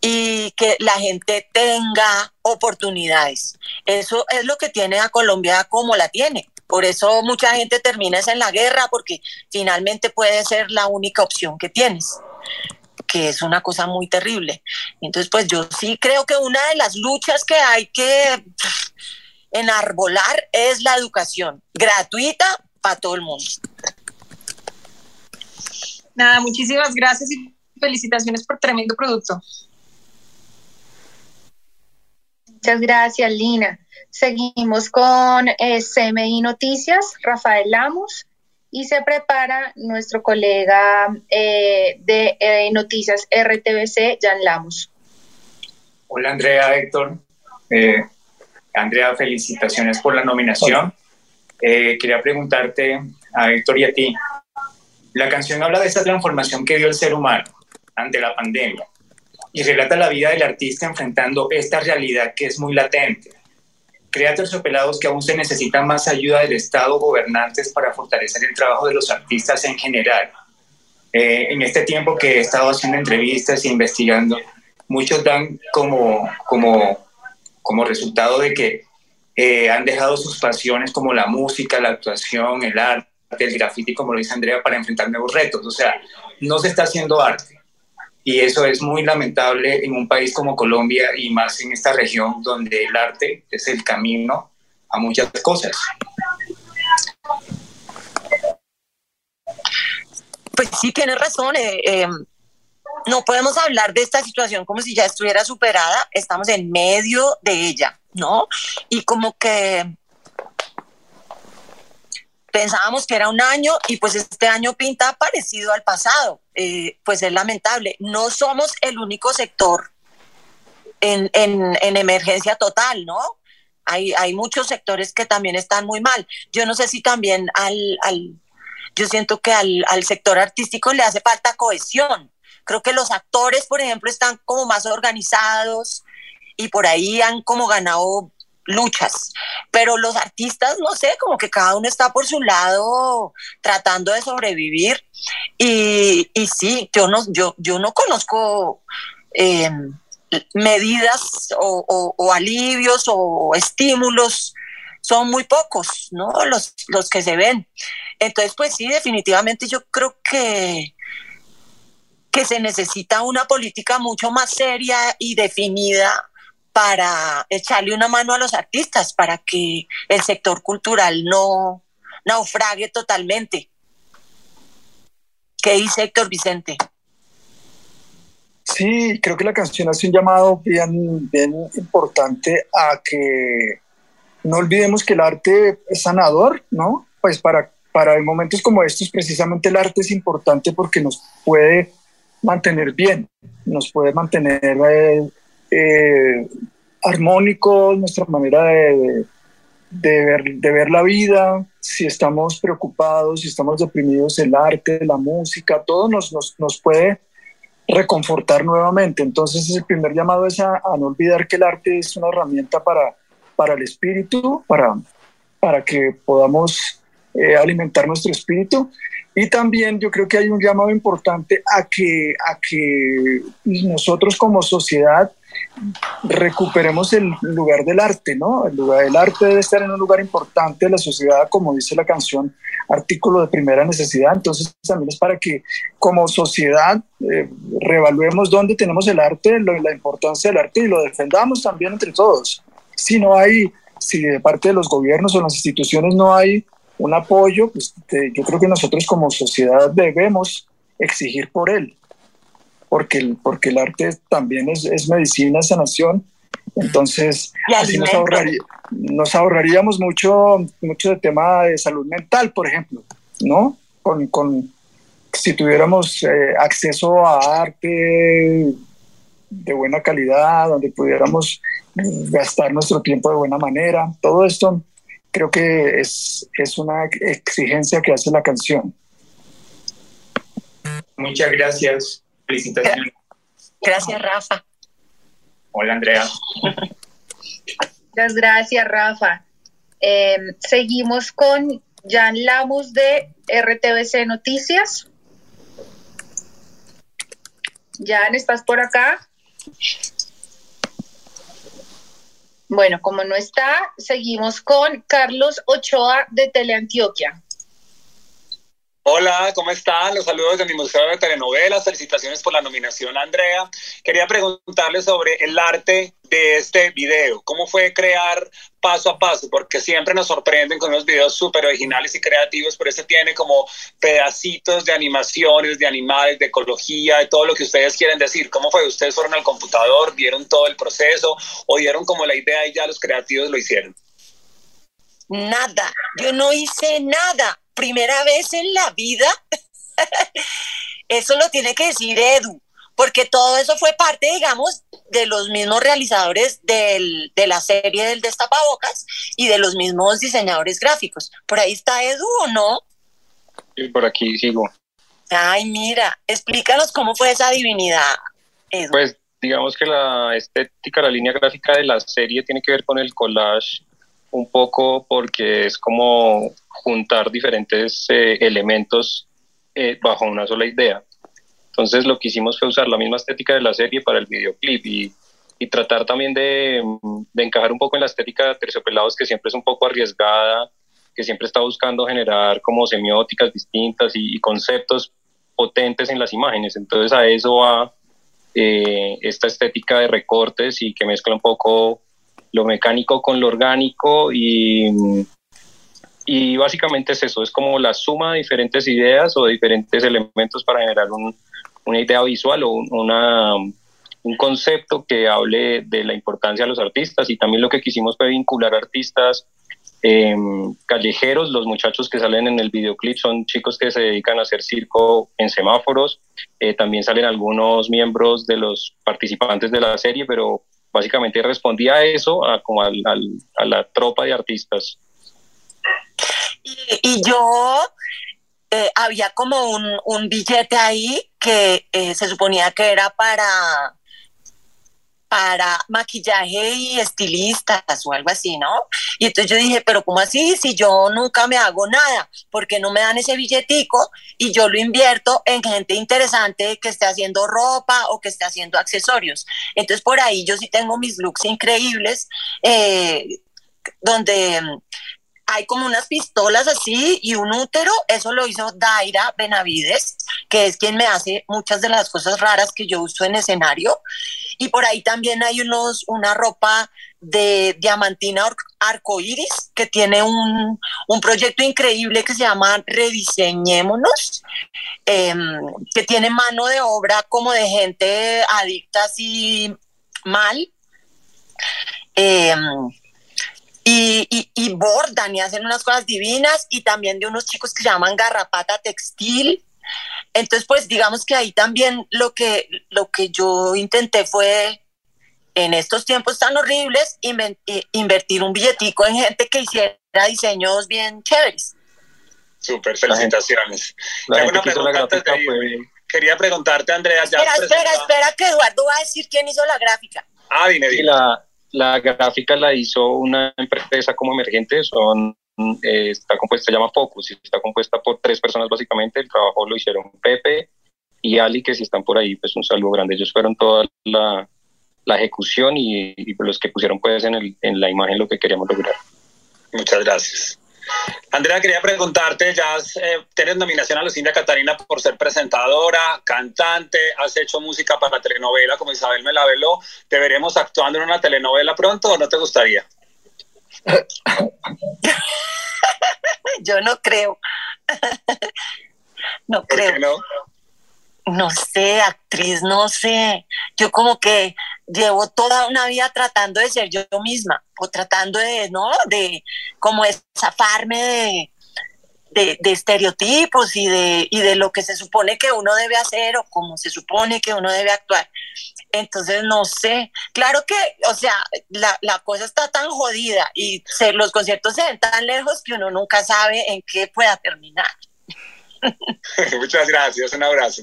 y que la gente tenga oportunidades. Eso es lo que tiene a Colombia como la tiene. Por eso mucha gente termina en la guerra porque finalmente puede ser la única opción que tienes que es una cosa muy terrible. Entonces, pues yo sí creo que una de las luchas que hay que enarbolar es la educación gratuita para todo el mundo. Nada, muchísimas gracias y felicitaciones por tremendo producto. Muchas gracias, Lina. Seguimos con eh, CMI Noticias, Rafael Lamos, y se prepara nuestro colega eh, de eh, Noticias RTBC, Jan Lamos. Hola Andrea, Héctor. Eh, Andrea, felicitaciones por la nominación. Eh, quería preguntarte a Héctor y a ti. La canción habla de esta transformación que dio el ser humano ante la pandemia y relata la vida del artista enfrentando esta realidad que es muy latente. Crea terciopelados que aún se necesita más ayuda del Estado gobernantes para fortalecer el trabajo de los artistas en general. Eh, en este tiempo que he estado haciendo entrevistas e investigando, muchos dan como, como, como resultado de que eh, han dejado sus pasiones como la música, la actuación, el arte, el graffiti, como lo dice Andrea, para enfrentar nuevos retos. O sea, no se está haciendo arte. Y eso es muy lamentable en un país como Colombia y más en esta región donde el arte es el camino a muchas cosas. Pues sí, tiene razón. Eh, eh, no podemos hablar de esta situación como si ya estuviera superada. Estamos en medio de ella, ¿no? Y como que pensábamos que era un año y pues este año pinta parecido al pasado. Eh, pues es lamentable. No somos el único sector en, en, emergencia total, ¿no? Hay, hay, muchos sectores que también están muy mal. Yo no sé si también al, al yo siento que al, al sector artístico le hace falta cohesión. Creo que los actores, por ejemplo, están como más organizados y por ahí han como ganado luchas, pero los artistas, no sé, como que cada uno está por su lado tratando de sobrevivir y, y sí, yo no, yo, yo no conozco eh, medidas o, o, alivios o estímulos, son muy pocos, ¿no? Los, los que se ven. Entonces, pues sí, definitivamente yo creo que, que se necesita una política mucho más seria y definida para echarle una mano a los artistas, para que el sector cultural no naufrague totalmente. ¿Qué dice Héctor Vicente? Sí, creo que la canción hace un llamado bien, bien importante a que no olvidemos que el arte es sanador, ¿no? Pues para, para momentos como estos, precisamente el arte es importante porque nos puede mantener bien, nos puede mantener eh, eh, armónicos, nuestra manera de, ver, de, ver, la vida, si estamos preocupados, si estamos deprimidos, el arte, la música, todo nos, nos, puede reconfortar nuevamente. Entonces el primer llamado es a, no olvidar que el arte es una herramienta para, para el espíritu, para, para que podamos eh, alimentar nuestro espíritu. Y también yo creo que hay un llamado importante a que, a que nosotros como sociedad recuperemos el lugar del arte, ¿no? El lugar del arte debe estar en un lugar importante de la sociedad, como dice la canción, artículo de primera necesidad. Entonces también es para que como sociedad eh, reevaluemos dónde tenemos el arte, la importancia del arte y lo defendamos también entre todos. Si no hay, si de parte de los gobiernos o las instituciones no hay un apoyo, pues yo creo que nosotros como sociedad debemos exigir por él porque el, porque el arte también es, es medicina, sanación. Entonces, así nos, nos, ahorraríamos mucho, mucho de tema de salud mental, por ejemplo, ¿no? Con, con si tuviéramos eh, acceso a arte de buena calidad, donde pudiéramos gastar nuestro tiempo de buena manera, todo esto creo que es, es una exigencia que hace la canción. Muchas gracias. Felicitaciones. Gracias, Rafa. Hola, Andrea. Muchas gracias, Rafa. Em, seguimos con Jan Lamus de RTBC Noticias. Jan, ¿estás por acá? Bueno, como no está, seguimos con Carlos Ochoa de Teleantioquia. Hola, ¿cómo están? Los saludos de mi Museo de Telenovelas. Felicitaciones por la nominación, Andrea. Quería preguntarle sobre el arte de este video. ¿Cómo fue crear paso a paso? Porque siempre nos sorprenden con unos videos súper originales y creativos, pero este tiene como pedacitos de animaciones, de animales, de ecología, de todo lo que ustedes quieren decir. ¿Cómo fue? ¿Ustedes fueron al computador, vieron todo el proceso o dieron como la idea y ya los creativos lo hicieron? Nada, yo no hice nada primera vez en la vida, <laughs> eso lo tiene que decir Edu, porque todo eso fue parte, digamos, de los mismos realizadores del, de la serie del Destapabocas y de los mismos diseñadores gráficos. Por ahí está Edu, ¿o no? Por aquí sigo. Ay, mira, explícanos cómo fue esa divinidad, Edu. Pues digamos que la estética, la línea gráfica de la serie tiene que ver con el collage un poco porque es como juntar diferentes eh, elementos eh, bajo una sola idea. Entonces lo que hicimos fue usar la misma estética de la serie para el videoclip y, tratar también de, encajar un poco en la estética de Terciopelados que siempre es un poco arriesgada, que siempre está buscando generar como semióticas distintas y, y conceptos potentes en las imágenes. Entonces a eso va eh, esta estética de recortes y que mezcla un poco lo mecánico con lo orgánico y, y básicamente es eso, es como la suma de diferentes ideas o de diferentes elementos para generar un, una idea visual o una, un concepto que hable de la importancia de los artistas. Y también lo que quisimos fue vincular artistas eh, callejeros, los muchachos que salen en el videoclip son chicos que se dedican a hacer circo en semáforos, eh, también salen algunos miembros de los participantes de la serie, pero básicamente respondía a eso, a, como al, a la tropa de artistas. Y, yo eh, había como un, un, billete ahí que eh, se suponía que era para para maquillaje y estilistas o algo así, ¿no? Y entonces yo dije, pero ¿cómo así? Si yo nunca me hago nada, ¿por qué no me dan ese billetico y yo lo invierto en gente interesante que esté haciendo ropa o que esté haciendo accesorios? Entonces por ahí yo sí tengo mis looks increíbles, eh, donde hay como unas pistolas así y un útero, eso lo hizo Daira Benavides, que es quien me hace muchas de las cosas raras que yo uso en escenario. Y por ahí también hay unos, una ropa de diamantina arcoíris que tiene un, un, proyecto increíble que se llama Rediseñémonos, eh, que tiene mano de obra como de gente adicta así mal. Eh, y, y, y, bordan y hacen unas cosas divinas y también de unos chicos que se llaman Garrapata Textil. Entonces, pues digamos que ahí también lo que, lo que yo intenté fue, en estos tiempos tan horribles, invertir un billetico en gente que hiciera diseños bien chéveres. Súper, felicitaciones. La gente, la gente una pregunta fue... Quería preguntarte, Andrea. Ya espera, espera, espera, que Eduardo va a decir quién hizo la gráfica. Ah, dime, dime. La, la gráfica la hizo una empresa como emergente, son, eh, está compuesta, se llama Focus, está compuesta por tres personas básicamente, el trabajo lo hicieron Pepe y Ali, que si están por ahí, pues un saludo grande, ellos fueron toda la, la ejecución y, y, los que pusieron pues en, el, en la imagen lo que queríamos lograr. Muchas gracias. Andrea, quería preguntarte, ya eh, tienes nominación a Lucinda Catarina por ser presentadora, cantante, has hecho música para telenovela como Isabel Melavelo. ¿Te veremos actuando en una telenovela pronto o no te gustaría? <laughs> Yo no creo. <laughs> no ¿Por creo. Qué no? no sé, actriz, no sé. Yo como que llevo toda una vida tratando de ser yo misma o tratando de, ¿no? De como de zafarme de, de, de, estereotipos y de, y de lo que se supone que uno debe hacer o como se supone que uno debe actuar. Entonces, no sé. Claro que, o sea, la, la cosa está tan jodida y se, los conciertos se ven tan lejos que uno nunca sabe en qué pueda terminar. <laughs> Muchas gracias, un abrazo.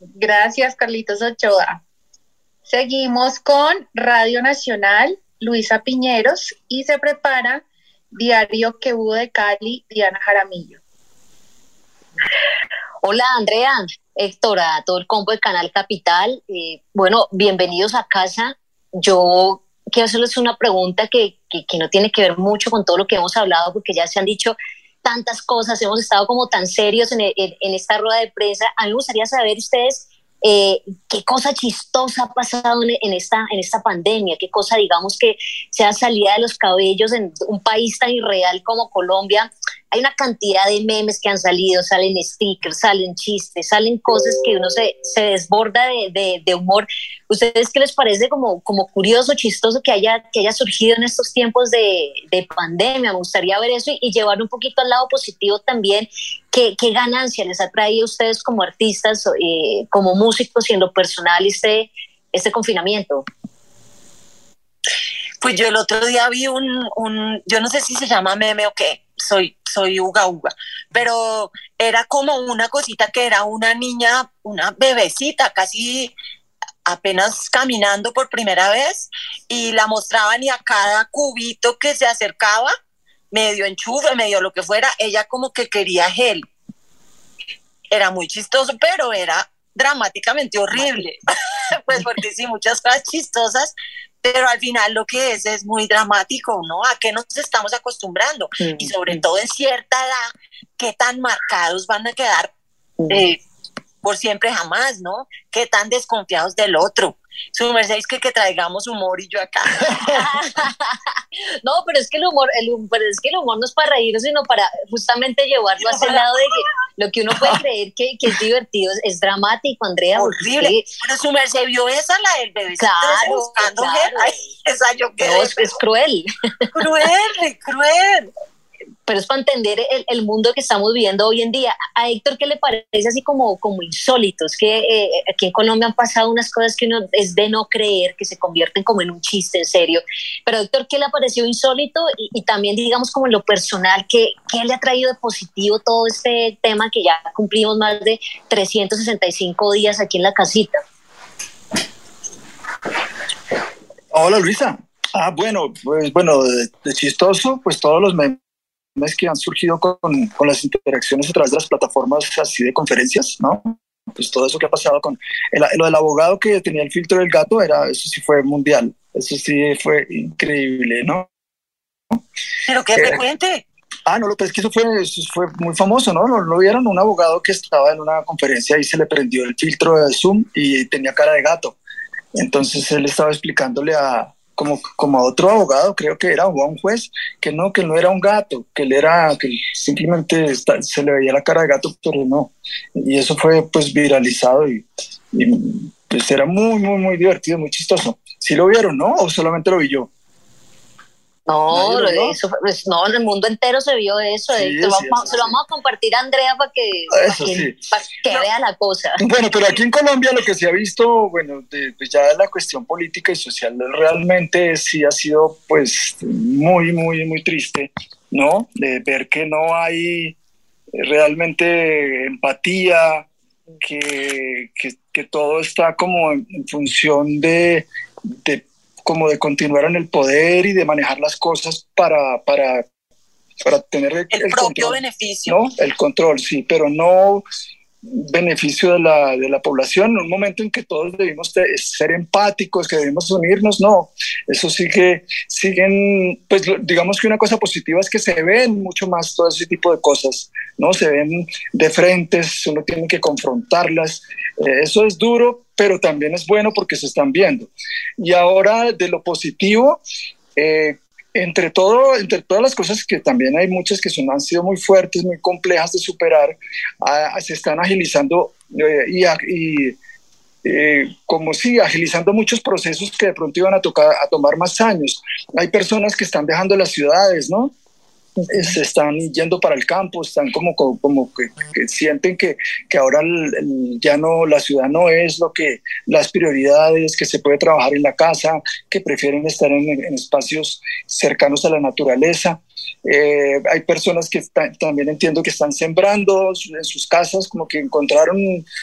Gracias, Carlitos Ochoa. Seguimos con Radio Nacional, Luisa Piñeros, y se prepara Diario que hubo de Cali, Diana Jaramillo. Hola, Andrea, Héctor, a todo el combo del Canal Capital. Eh, bueno, bienvenidos a casa. Yo quiero hacerles una pregunta que, que, que no tiene que ver mucho con todo lo que hemos hablado, porque ya se han dicho tantas cosas, hemos estado como tan serios en, en, en esta rueda de prensa. A mí me gustaría saber ustedes eh, qué cosa chistosa ha pasado en, esta, en esta pandemia, qué cosa, digamos, que sea salida de los cabellos en un país tan irreal como Colombia, hay una cantidad de memes que han salido, salen stickers, salen chistes, salen cosas que uno se, se desborda de, de, humor. ¿Ustedes qué les parece como, como curioso, chistoso que haya, que haya surgido en estos tiempos de, de pandemia? Me gustaría ver eso y, llevar un poquito al lado positivo también. ¿Qué, qué ganancia les ha traído a ustedes como artistas, eh, como músicos y en lo personal este, este confinamiento? Pues yo el otro día vi un, un, yo no sé si se llama meme o qué, soy, soy uga uga, pero era como una cosita que era una niña, una bebecita, casi apenas caminando por primera vez, y la mostraban y a cada cubito que se acercaba, medio enchufe, medio lo que fuera, ella como que quería gel. Era muy chistoso, pero era dramáticamente horrible, <laughs> pues porque sí, muchas cosas chistosas, pero al final lo que es es muy dramático, ¿no? ¿A qué nos estamos acostumbrando? Y sobre todo en cierta edad, ¿qué tan marcados van a quedar eh, por siempre jamás, ¿no? ¿Qué tan desconfiados del otro? Su merced es que, que traigamos humor y yo acá. <laughs> no, pero es que el humor, el, pero es que el humor no es para reírnos, sino para justamente llevarlo a ese <laughs> lado de que lo que uno puede creer que, que es divertido es, dramático, Andrea. Horrible. Pero su merced vio esa, la del bebé. Claro, buscando claro. <laughs> esa yo que no, es, es cruel. Cruel, cruel pero es para entender el, mundo que estamos viviendo hoy en día. A Héctor, ¿qué le parece así como, como insólitos? Que eh, aquí en Colombia han pasado unas cosas que uno es de no creer, que se convierten como en un chiste en serio. Pero Héctor, ¿qué le ha parecido insólito? Y, también, digamos, como en lo personal, ¿qué, ¿qué le ha traído de positivo todo este tema que ya cumplimos más de 365 días aquí en la casita? Hola Luisa. Ah, bueno, pues bueno, de, chistoso, pues todos los memes que han surgido con, con, las interacciones a través de las plataformas así de conferencias, ¿no? Pues todo eso que ha pasado con lo del abogado que tenía el filtro del gato, era, eso sí fue mundial, eso sí fue increíble, ¿no? Pero qué frecuente. Ah, no, pues es que eso fue, fue muy famoso, ¿no? ¿no? ¿Lo vieron? Un abogado que estaba en una conferencia y se le prendió el filtro de Zoom y tenía cara de gato. Entonces él estaba explicándole a, como, como otro abogado, creo que era, un juez, que no, que no era un gato, que él era, que simplemente se le veía la cara de gato, pero no. Y eso fue pues viralizado y, pues era muy, muy, muy divertido, muy chistoso. ¿Sí lo vieron, no? ¿O solamente lo vi yo? No, eso, pues, no, en el mundo entero se vio eso. se lo vamos a compartir a Andrea para que, que, vea la cosa. Bueno, pero aquí en Colombia lo que se ha visto, bueno, de, pues ya la cuestión política y social realmente sí ha sido pues muy, muy, muy triste, ¿no? De ver que no hay realmente empatía, que, que, que todo está como en, función de, de como de continuar en el poder y de manejar las cosas para, para, para tener el, propio beneficio. ¿no? El control, sí, pero no beneficio de la, de la población, un momento en que todos debimos ser empáticos, que debimos unirnos, no, eso sí que siguen, pues digamos que una cosa positiva es que se ven mucho más todo ese tipo de cosas, ¿no? Se ven de frentes, uno tiene que confrontarlas, eh, eso es duro, pero también es bueno porque se están viendo. Y ahora de lo positivo, eh, entre todo, entre todas las cosas que también hay muchas que son, han sido muy fuertes, muy complejas de superar, se están agilizando eh, y, eh, como si agilizando muchos procesos que de pronto iban a, tocar, a tomar más años. Hay personas que están dejando las ciudades, ¿no? Se están yendo para el campo, están como, como, que, sienten que, que ahora ya no, la ciudad no es lo que las prioridades, que se puede trabajar en la casa, que prefieren estar en, espacios cercanos a la naturaleza. Eh, hay personas que también entiendo que están sembrando en sus casas, como que encontraron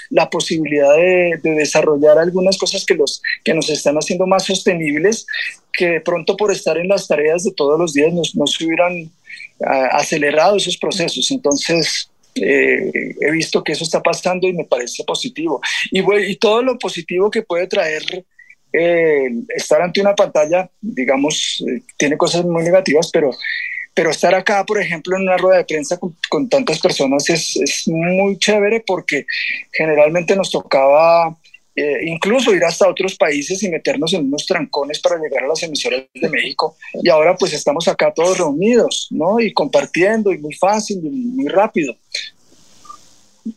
la posibilidad de, desarrollar algunas cosas que, los, que nos están haciendo más sostenibles, que de pronto por estar en las tareas de todos los días nos, nos hubieran acelerado esos procesos. Entonces, eh, he visto que eso está pasando y me parece positivo. Y, y todo lo positivo que puede traer eh, estar ante una pantalla, digamos, eh, tiene cosas muy negativas, pero, pero estar acá, por ejemplo, en una rueda de prensa con, tantas personas es, es, muy chévere porque generalmente nos tocaba eh, incluso ir hasta otros países y meternos en unos trancones para llegar a las emisoras de México. Y ahora pues estamos acá todos reunidos, ¿no? Y compartiendo y muy fácil y muy rápido.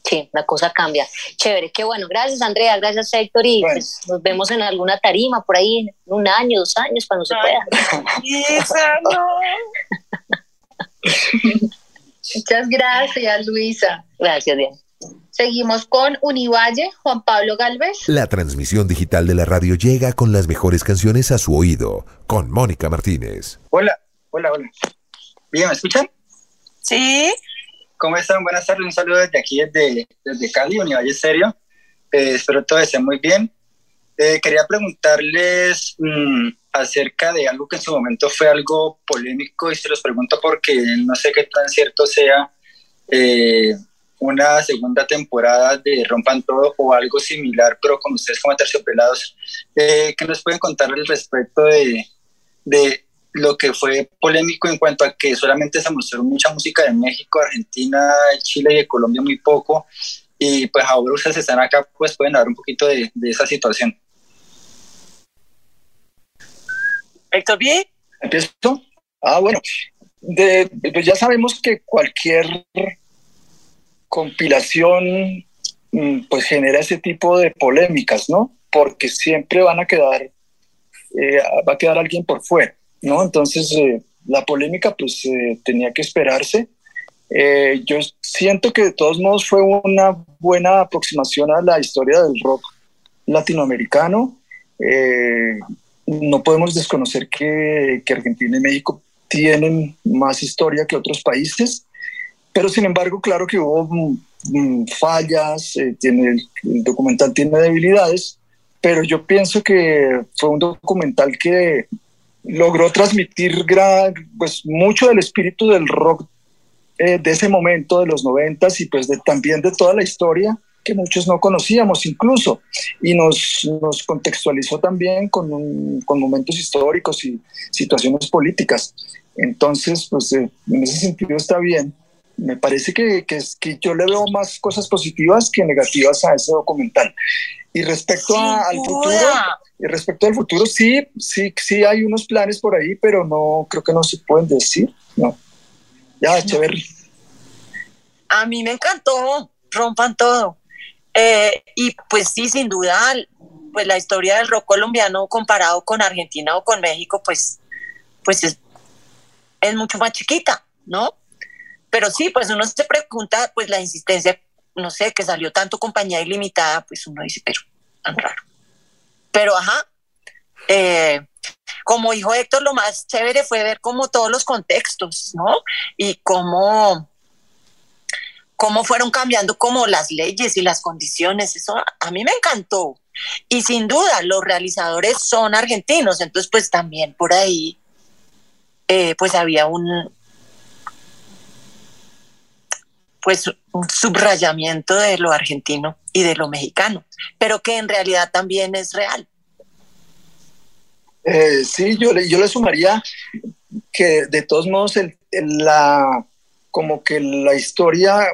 Sí, la cosa cambia. Chévere, qué bueno. Gracias, Andrea. Gracias, Héctor. Y pues, nos vemos en alguna tarima por ahí en un año, dos años, cuando se pueda. <laughs> Muchas gracias, Luisa. Gracias, bien. Seguimos con Univalle, Juan Pablo Galvez. La transmisión digital de la radio llega con las mejores canciones a su oído, con Mónica Martínez. Hola, hola, hola. ¿Bien, me escuchan? Sí. ¿Cómo están? Buenas tardes, un saludo desde aquí, desde, desde Cali, Univalle Serio. Eh, espero todo esté muy bien. Eh, quería preguntarles mm, acerca de algo que en su momento fue algo polémico y se los pregunto porque no sé qué tan cierto sea eh, una segunda temporada de Rompan Todo o algo similar, pero con ustedes como terciopelados. ¿Qué nos pueden contar al respecto de, de lo que fue polémico en cuanto a que solamente se mostró mucha música de México, Argentina, Chile y de Colombia muy poco. Y pues ahora ustedes están acá, pues pueden hablar un poquito de, esa situación. Héctor, ¿bien? ¿Empiezo? Ah, bueno. pues ya sabemos que cualquier compilación mm, pues genera ese tipo de polémicas, ¿no? Porque siempre van a quedar, eh, va a quedar alguien por fuera. ¿No? Entonces, eh, la polémica pues eh, tenía que esperarse. Eh, yo siento que de todos modos fue una buena aproximación a la historia del rock latinoamericano. no podemos desconocer que, que, Argentina y México tienen más historia que otros países, pero sin embargo, claro que hubo mm, mm, fallas, tiene, el documental tiene debilidades, pero yo pienso que fue un documental que logró transmitir pues, mucho del espíritu del rock eh, de ese momento, de los noventas, y pues también de toda la historia que muchos no conocíamos incluso, y nos, nos contextualizó también con, con, momentos históricos y situaciones políticas. Entonces, pues eh, en ese sentido está bien. Me parece que, que, que, yo le veo más cosas positivas que negativas a ese documental. Y respecto al futuro, y respecto al futuro, sí, sí, sí hay unos planes por ahí, pero no creo que no se pueden decir. No. Ya, chévere. A mí me encantó, rompan todo. Eh, y pues sí, sin duda, pues la historia del rock colombiano comparado con Argentina o con México, pues, pues es, es mucho más chiquita, ¿no? Pero sí, pues uno se pregunta, pues la insistencia, no sé, que salió tanto compañía ilimitada, pues uno dice, pero tan raro. Pero ajá, eh, como dijo Héctor, lo más chévere fue ver como todos los contextos, ¿no? Y cómo, cómo fueron cambiando como las leyes y las condiciones. Eso a mí me encantó. Y sin duda, los realizadores son argentinos, entonces pues también por ahí, eh, pues había un, pues un subrayamiento de lo argentino y de lo mexicano, pero que en realidad también es real. Eh, sí, yo le, yo le sumaría que de todos modos el, la, como que la historia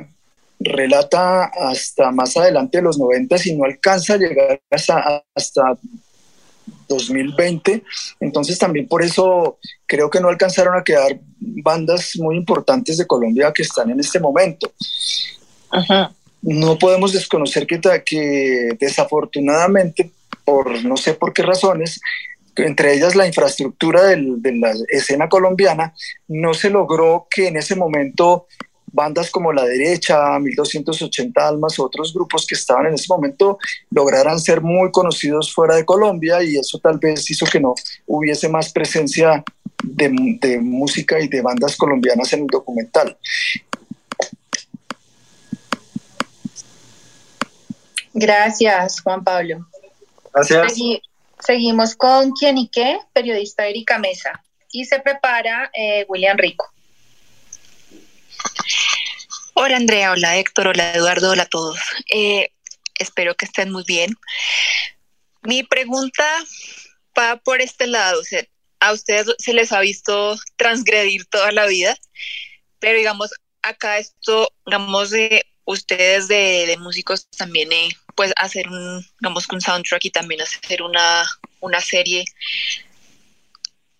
relata hasta más adelante de los 90 y no alcanza a llegar hasta, hasta 2020. Entonces también por eso creo que no alcanzaron a quedar bandas muy importantes de Colombia que están en este momento. No podemos desconocer que, que desafortunadamente, por no sé por qué razones, entre ellas la infraestructura de la escena colombiana, no se logró que en ese momento bandas como La Derecha, 1280 Almas, otros grupos que estaban en ese momento lograran ser muy conocidos fuera de Colombia y eso tal vez hizo que no hubiese más presencia de, música y de bandas colombianas en el documental. Gracias, Juan Pablo. Gracias. seguimos con Quién y qué, periodista Erika Mesa. Y se prepara eh, William Rico. <laughs> Hola Andrea, hola Héctor, hola Eduardo, hola a todos. Eh, espero que estén muy bien. Mi pregunta va por este lado. a ustedes se les ha visto transgredir toda la vida, pero digamos, acá esto, digamos, de ustedes de, músicos también, eh, pues hacer un, digamos un soundtrack y también hacer una, una serie.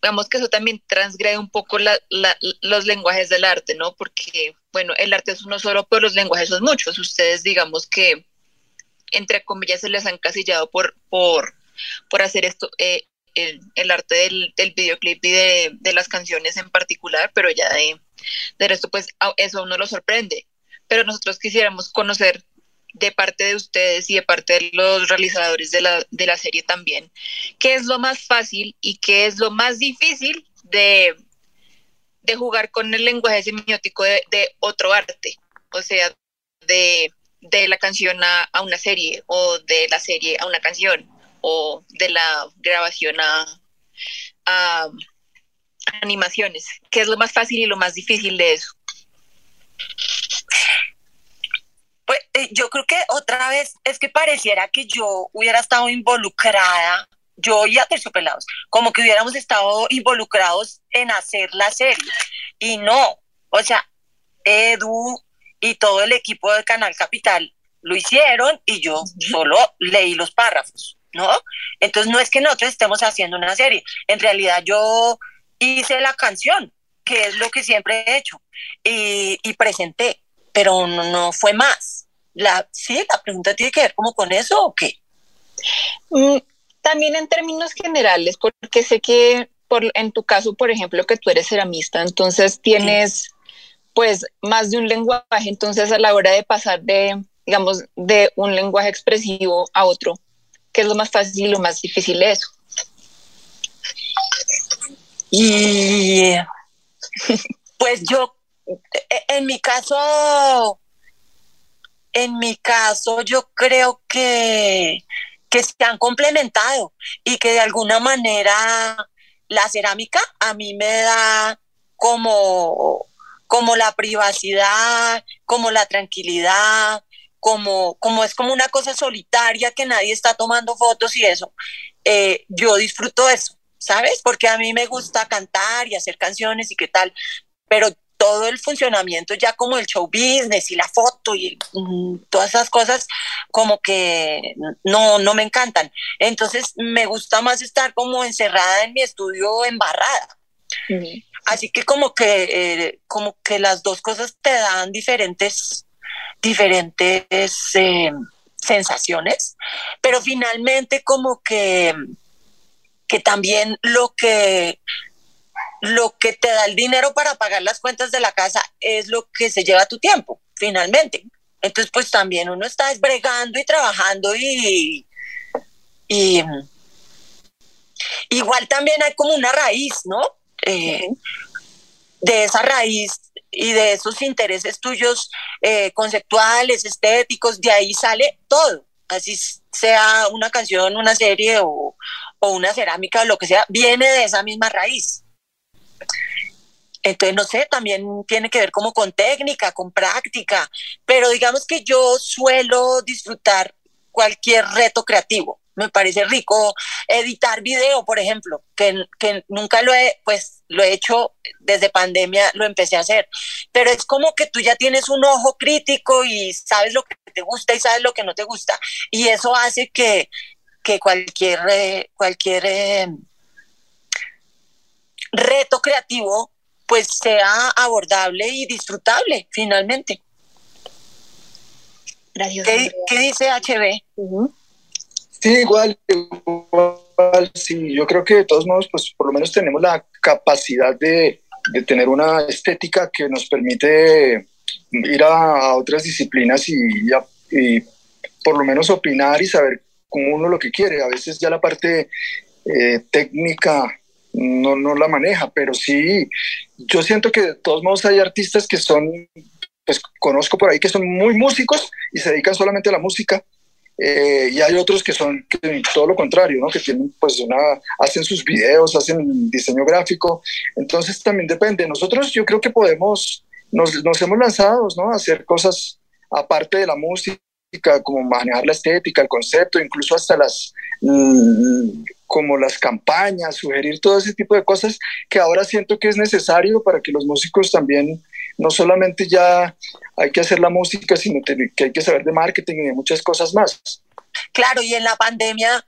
Digamos que eso también transgrede un poco los lenguajes del arte, ¿no? Porque, bueno, el arte es uno solo, pero los lenguajes son muchos. Ustedes, digamos que, entre comillas, se les han casillado por, por, por hacer esto, eh, el, arte del, del, videoclip y de, de, las canciones en particular, pero ya de, de resto, pues eso a uno lo sorprende. Pero nosotros quisiéramos conocer de parte de ustedes y de parte de los realizadores de la, de la serie también, qué es lo más fácil y qué es lo más difícil de, de jugar con el lenguaje semiótico de, otro arte, o sea, de, de la canción a, a, una serie o de la serie a una canción o de la grabación a, a animaciones, qué es lo más fácil y lo más difícil de eso. Pues eh, yo creo que otra vez es que pareciera que yo hubiera estado involucrada, yo y a Terciopelados, como que hubiéramos estado involucrados en hacer la serie. Y no, o sea, Edu y todo el equipo de Canal Capital lo hicieron y yo solo leí los párrafos, ¿no? Entonces no es que nosotros estemos haciendo una serie, en realidad yo hice la canción, que es lo que siempre he hecho, y, y presenté pero no, fue más. La, sí, la pregunta tiene que ver como con eso o qué. Mm, también en términos generales, porque sé que por, en tu caso, por ejemplo, que tú eres ceramista, entonces tienes pues más de un lenguaje, entonces a la hora de pasar de, digamos, de un lenguaje expresivo a otro, ¿qué es lo más fácil y lo más difícil de eso? Y pues yo en mi caso, en mi caso, yo creo que, que se han complementado y que de alguna manera la cerámica a mí me da como, como la privacidad, como la tranquilidad, como, como es como una cosa solitaria que nadie está tomando fotos y eso. Eh, yo disfruto eso, ¿sabes? Porque a mí me gusta cantar y hacer canciones y qué tal, pero todo el funcionamiento ya como el show business y la foto y mm, todas esas cosas como que no, no me encantan. Entonces me gusta más estar como encerrada en mi estudio embarrada. Así que como que, eh, como que las dos cosas te dan diferentes, diferentes eh, sensaciones, pero finalmente como que, que también lo que lo que te da el dinero para pagar las cuentas de la casa es lo que se lleva tu tiempo, finalmente. Entonces, pues también uno está desbregando y trabajando y, y igual también hay como una raíz, ¿no? Eh, de esa raíz y de esos intereses tuyos eh, conceptuales, estéticos, de ahí sale todo. Así sea una canción, una serie o, o una cerámica o lo que sea, viene de esa misma raíz. Entonces, no sé, también tiene que ver como con técnica, con práctica, pero digamos que yo suelo disfrutar cualquier reto creativo. Me parece rico editar video, por ejemplo, que, que nunca lo he, pues lo he hecho desde pandemia, lo empecé a hacer, pero es como que tú ya tienes un ojo crítico y sabes lo que te gusta y sabes lo que no te gusta, y eso hace que, que cualquier, eh, cualquier eh, reto creativo pues sea abordable y disfrutable finalmente. Gracias. ¿Qué, dice HB? Sí, igual, igual, sí, yo creo que de todos modos, pues por lo menos tenemos la capacidad de, de tener una estética que nos permite ir a, otras disciplinas y, y, por lo menos opinar y saber cómo uno lo que quiere. A veces ya la parte eh, técnica no, no la maneja, pero sí, yo siento que de todos modos hay artistas que son, pues conozco por ahí que son muy músicos y se dedican solamente a la música. Eh, y hay otros que son todo lo contrario, ¿no? que tienen pues una, hacen sus videos, hacen diseño gráfico, entonces también depende. Nosotros yo creo que podemos, nos, nos hemos lanzado ¿no? a hacer cosas aparte de la música, como manejar la estética, el concepto, incluso hasta las, mm, como las campañas, sugerir todo ese tipo de cosas que ahora siento que es necesario para que los músicos también, no solamente ya hay que hacer la música, sino que hay que saber de marketing y de muchas cosas más. Claro, y en la pandemia,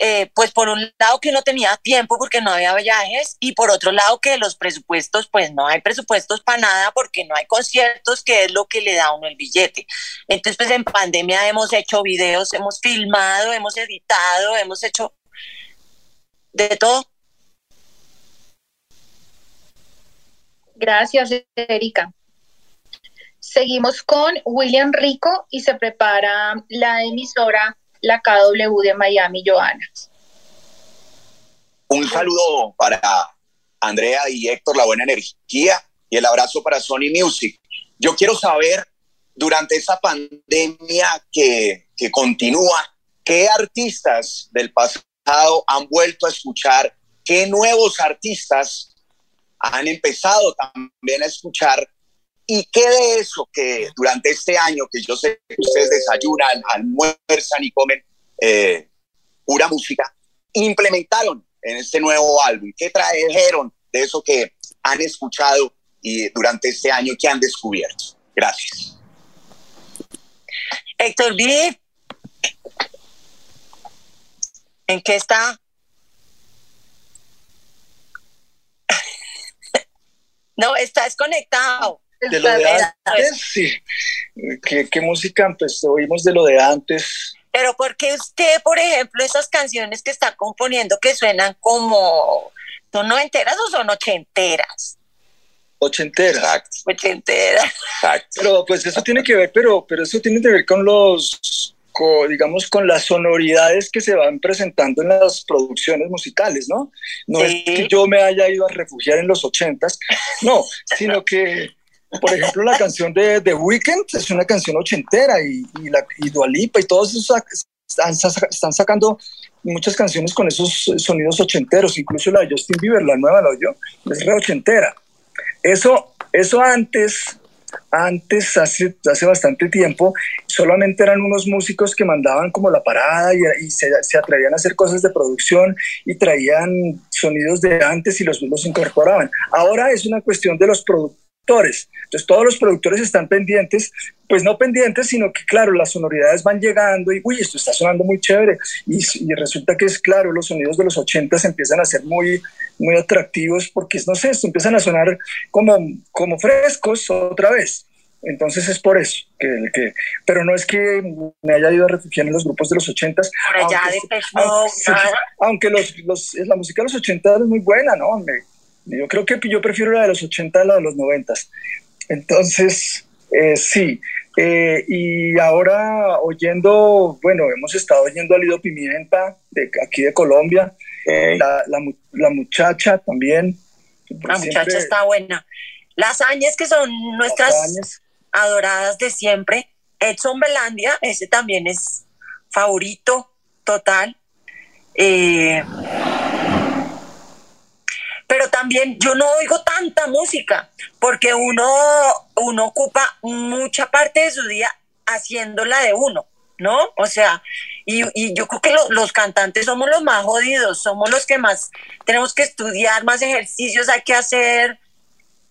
eh, pues por un lado que no tenía tiempo porque no había viajes y por otro lado que los presupuestos, pues no hay presupuestos para nada porque no hay conciertos, que es lo que le da uno el billete. Entonces, pues en pandemia hemos hecho videos, hemos filmado, hemos editado, hemos hecho de todo. Gracias, Erika. Seguimos con William Rico y se prepara la emisora, la KW de Miami, Joana. Un saludo para Andrea y Héctor, la buena energía y el abrazo para Sony Music. Yo quiero saber, durante esa pandemia que, que continúa, ¿qué artistas del pasado han vuelto a escuchar? ¿Qué nuevos artistas han empezado también a escuchar y qué de eso que durante este año, que yo sé que ustedes desayunan, almuerzan y comen eh, pura música, implementaron en este nuevo álbum, qué trajeron de eso que han escuchado y durante este año que han descubierto. Gracias. Héctor B. ¿En qué está? <laughs> No, está desconectado. De lo de antes, sí. ¿Qué, música pues, oímos de lo de antes? Pero porque usted, por ejemplo, esas canciones que está componiendo que suenan como, ¿son noventeras o son ochenteras? Ochenteras. Ochenteras. Exacto. Pero pues eso tiene que ver, pero, pero eso tiene que ver con los digamos, con las sonoridades que se van presentando en las producciones musicales, ¿no? No es que yo me haya ido a refugiar en los ochentas, no, <laughs> sino que, por ejemplo, la canción de The Weeknd es una canción ochentera y, y, la, y Dualipa y todos esos están, están sacando muchas canciones con esos sonidos ochenteros, incluso la de Justin Bieber, la nueva, la yo, es re ochentera. Eso, eso antes antes, hace, hace bastante tiempo, solamente eran unos músicos que mandaban como la parada y, se, se, atrevían a hacer cosas de producción y traían sonidos de antes y los, los incorporaban. Ahora es una cuestión de los productores. Entonces todos los productores están pendientes, pues no pendientes, sino que claro, las sonoridades van llegando y, uy, esto está sonando muy chévere. Y, y resulta que es claro, los sonidos de los 80 empiezan a ser muy, muy atractivos porque, no sé, empiezan a sonar como, como frescos otra vez. Entonces es por eso que, que, pero no es que me haya ido a refugiar en los grupos de los 80 aunque, aunque, aunque los, los, la música de los 80 es muy buena, ¿no? Me, yo creo que yo prefiero la de los 80 a la de los 90. Entonces, eh, sí. Eh, y ahora oyendo, bueno, hemos estado oyendo a Lido Pimienta, de aquí de Colombia, la, la, muchacha también. La muchacha está buena. Las añes que son nuestras adoradas de siempre. Edson Belandia, ese también es favorito total. Eh, pero también yo no oigo tanta música porque uno, uno ocupa mucha parte de su día haciéndola de uno, ¿no? O sea, y, yo creo que los cantantes somos los más jodidos, somos los que más tenemos que estudiar, más ejercicios hay que hacer.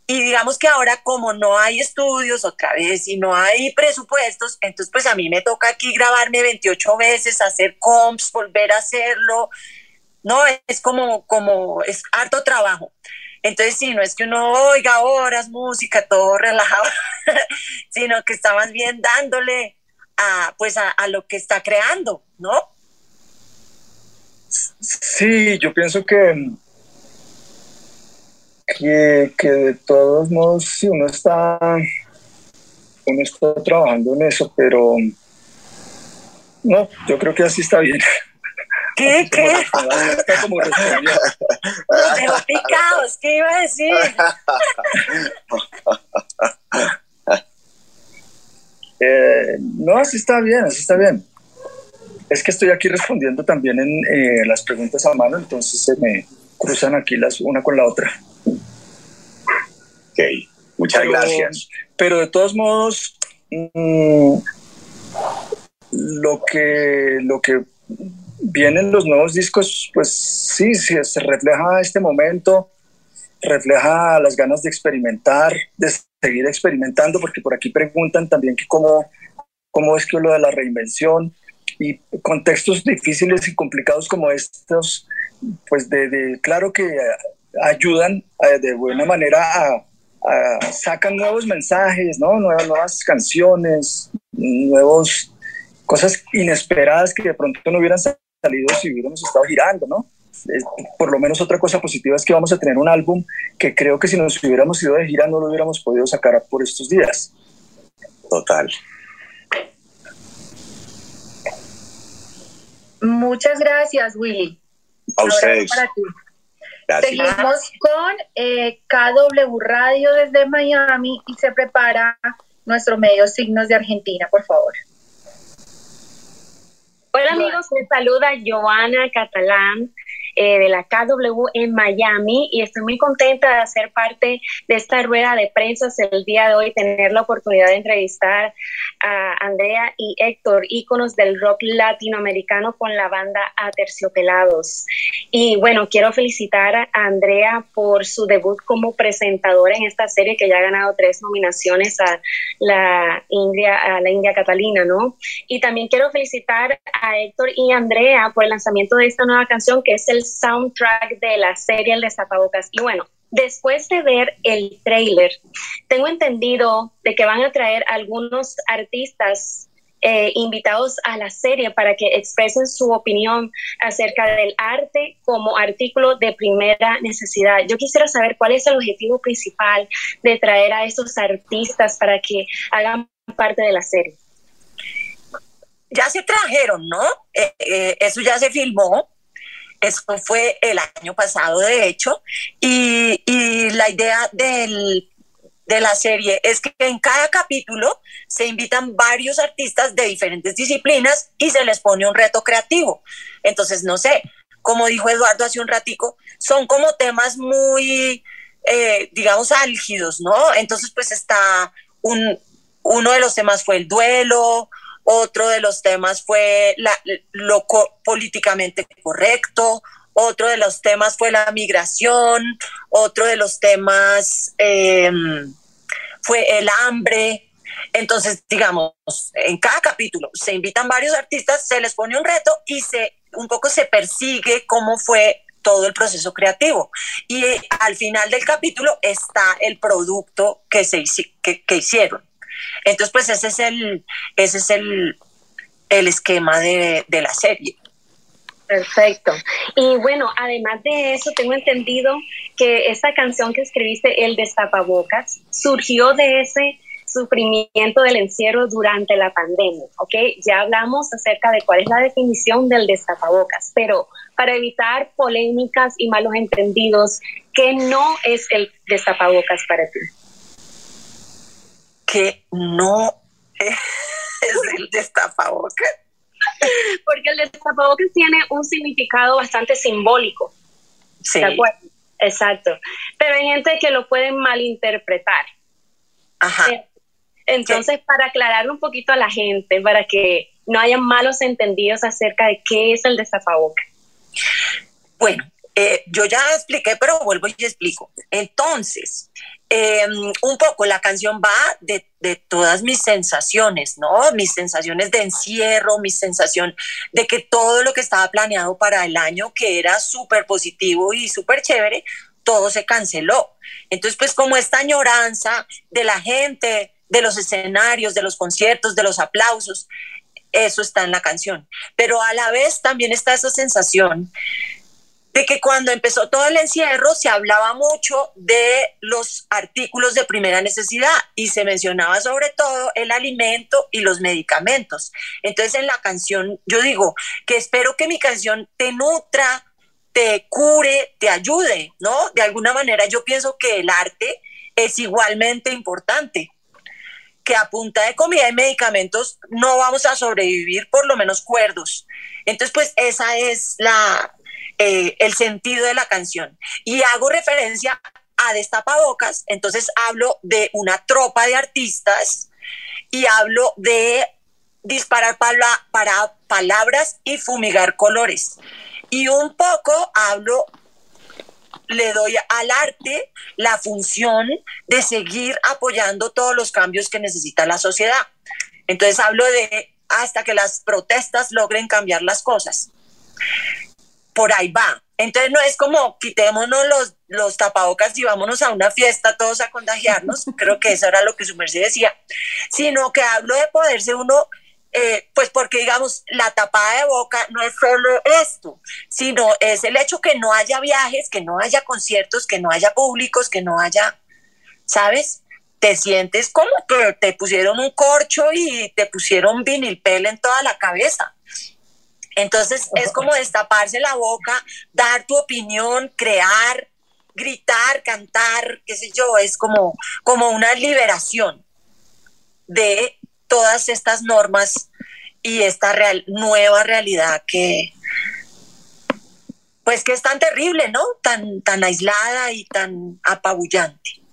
Y digamos que ahora como no hay estudios otra vez y no hay presupuestos, entonces pues a mí me toca aquí grabarme 28 veces, hacer comps, volver a hacerlo no, es como, como, es harto trabajo. Entonces, sí, no es que uno oiga horas, música, todo relajado, <laughs> sino que está más bien dándole a, pues a, lo que está creando, ¿no? Sí, yo pienso que, que, que de todos modos, si uno está, uno está trabajando en eso, pero no, yo creo que así está bien. <laughs> ¿Qué? ¿Qué? Está como Los dejó picados, ¿qué iba a decir? <laughs> Eh, no, así está bien, así está bien. Es que estoy aquí respondiendo también en eh, las preguntas a mano, entonces se me cruzan aquí las una con la otra. Ok, muchas gracias. Pero de todos modos, mm, lo que, lo que vienen los nuevos discos, pues sí, sí, se refleja este momento, refleja las ganas de experimentar, de seguir experimentando, porque por aquí preguntan también que cómo, cómo es que lo de la reinvención. y contextos difíciles y complicados como estos, pues de, claro que ayudan de buena manera a, sacan nuevos mensajes, ¿no? Nuevas, nuevas canciones, nuevos cosas inesperadas que de pronto no hubieran salido si hubiéramos estado girando, ¿no? por lo menos otra cosa positiva es que vamos a tener un álbum que creo que si nos hubiéramos ido de gira no lo hubiéramos podido sacar por estos días. Total. Muchas gracias, Willy. A ustedes. Seguimos con eh, KW Radio desde Miami y se prepara nuestro medio Signos de Argentina, por favor. Hola amigos, les saluda Joana Catalán eh, de la KW en Miami y estoy muy contenta de ser parte de esta rueda de prensa el día de hoy, tener la oportunidad de entrevistar a Andrea y Héctor, íconos del rock latinoamericano con la banda Aterciopelados. Y bueno, quiero felicitar a Andrea por su debut como presentadora en esta serie que ya ha ganado tres nominaciones a la India, a la India Catalina, ¿no? Y también quiero felicitar a Héctor y Andrea por el lanzamiento de esta nueva canción que es el soundtrack de la serie El Destapabocas. Y bueno, después de ver el trailer, tengo entendido de que van a traer algunos artistas eh, invitados a la serie para que expresen su opinión acerca del arte como artículo de primera necesidad. Yo quisiera saber cuál es el objetivo principal de traer a estos artistas para que hagan parte de la serie. Ya se trajeron, ¿no? Eh, eh, eso ya se filmó eso fue el año pasado, de hecho, y, la idea de la serie es que en cada capítulo se invitan varios artistas de diferentes disciplinas y se les pone un reto creativo. Entonces, no sé, como dijo Eduardo hace un ratico, son como temas muy, eh, digamos, álgidos, ¿no? Entonces, pues está un, uno de los temas fue el duelo, otro de los temas fue la, lo políticamente correcto, otro de los temas fue la migración, otro de los temas em, fue el hambre. Entonces, digamos, en cada capítulo se invitan varios artistas, se les pone un reto y se un poco se persigue cómo fue todo el proceso creativo. Y al final del capítulo está el producto que, se, que, que hicieron. Entonces, pues ese es el, ese es el, esquema de, la serie. Perfecto. Y bueno, además de eso, tengo entendido que esta canción que escribiste, El Destapabocas, surgió de ese sufrimiento del encierro durante la pandemia, ¿ok? Ya hablamos acerca de cuál es la definición del destapabocas, pero para evitar polémicas y malos entendidos, ¿qué no es el destapabocas para ti? Que no es el destapabocas. Porque el destapabocas tiene un significado bastante simbólico. Sí. Exacto. Pero hay gente que lo puede malinterpretar. Ajá. Eh, entonces, para aclarar un poquito a la gente, para que no haya malos entendidos acerca de qué es el destapabocas. Bueno, eh, yo ya expliqué, pero vuelvo y explico. Entonces, Em, un poco la canción va de, todas mis sensaciones, ¿no? Mis sensaciones de encierro, mi sensación de que todo lo que estaba planeado para el año, que era súper positivo y súper chévere, todo se canceló. Entonces, pues como esta añoranza de la gente, de los escenarios, de los conciertos, de los aplausos, eso está en la canción. Pero a la vez también está esa sensación de que cuando empezó todo el encierro se hablaba mucho de los artículos de primera necesidad y se mencionaba sobre todo el alimento y los medicamentos. Entonces en la canción yo digo que espero que mi canción te nutra, te cure, te ayude, ¿no? De alguna manera yo pienso que el arte es igualmente importante que a punta de comida y medicamentos no vamos a sobrevivir por lo menos cuerdos. Entonces, pues esa es la, eh, el sentido de la canción. Y hago referencia a Destapabocas, entonces hablo de una tropa de artistas y hablo de disparar para, para palabras y fumigar colores. Y un poco hablo le doy al arte la función de seguir apoyando todos los cambios que necesita la sociedad. Entonces hablo de hasta que las protestas logren cambiar las cosas. Por ahí va. Entonces no es como quitémonos los, los tapabocas y vámonos a una fiesta todos a contagiarnos, creo que eso era lo que su merced decía, sino que hablo de poderse uno eh, pues porque digamos, la tapada de boca no es solo esto, sino es el hecho que no haya viajes, que no haya conciertos, que no haya públicos, que no haya, ¿sabes? Te sientes como que te pusieron un corcho y te pusieron vinilpel en toda la cabeza. Entonces es como destaparse la boca, dar tu opinión, crear, gritar, cantar, qué sé yo, es como, como una liberación de todas estas normas y esta real, nueva realidad que, pues que es tan terrible, ¿no? Tan, tan aislada y tan apabullante.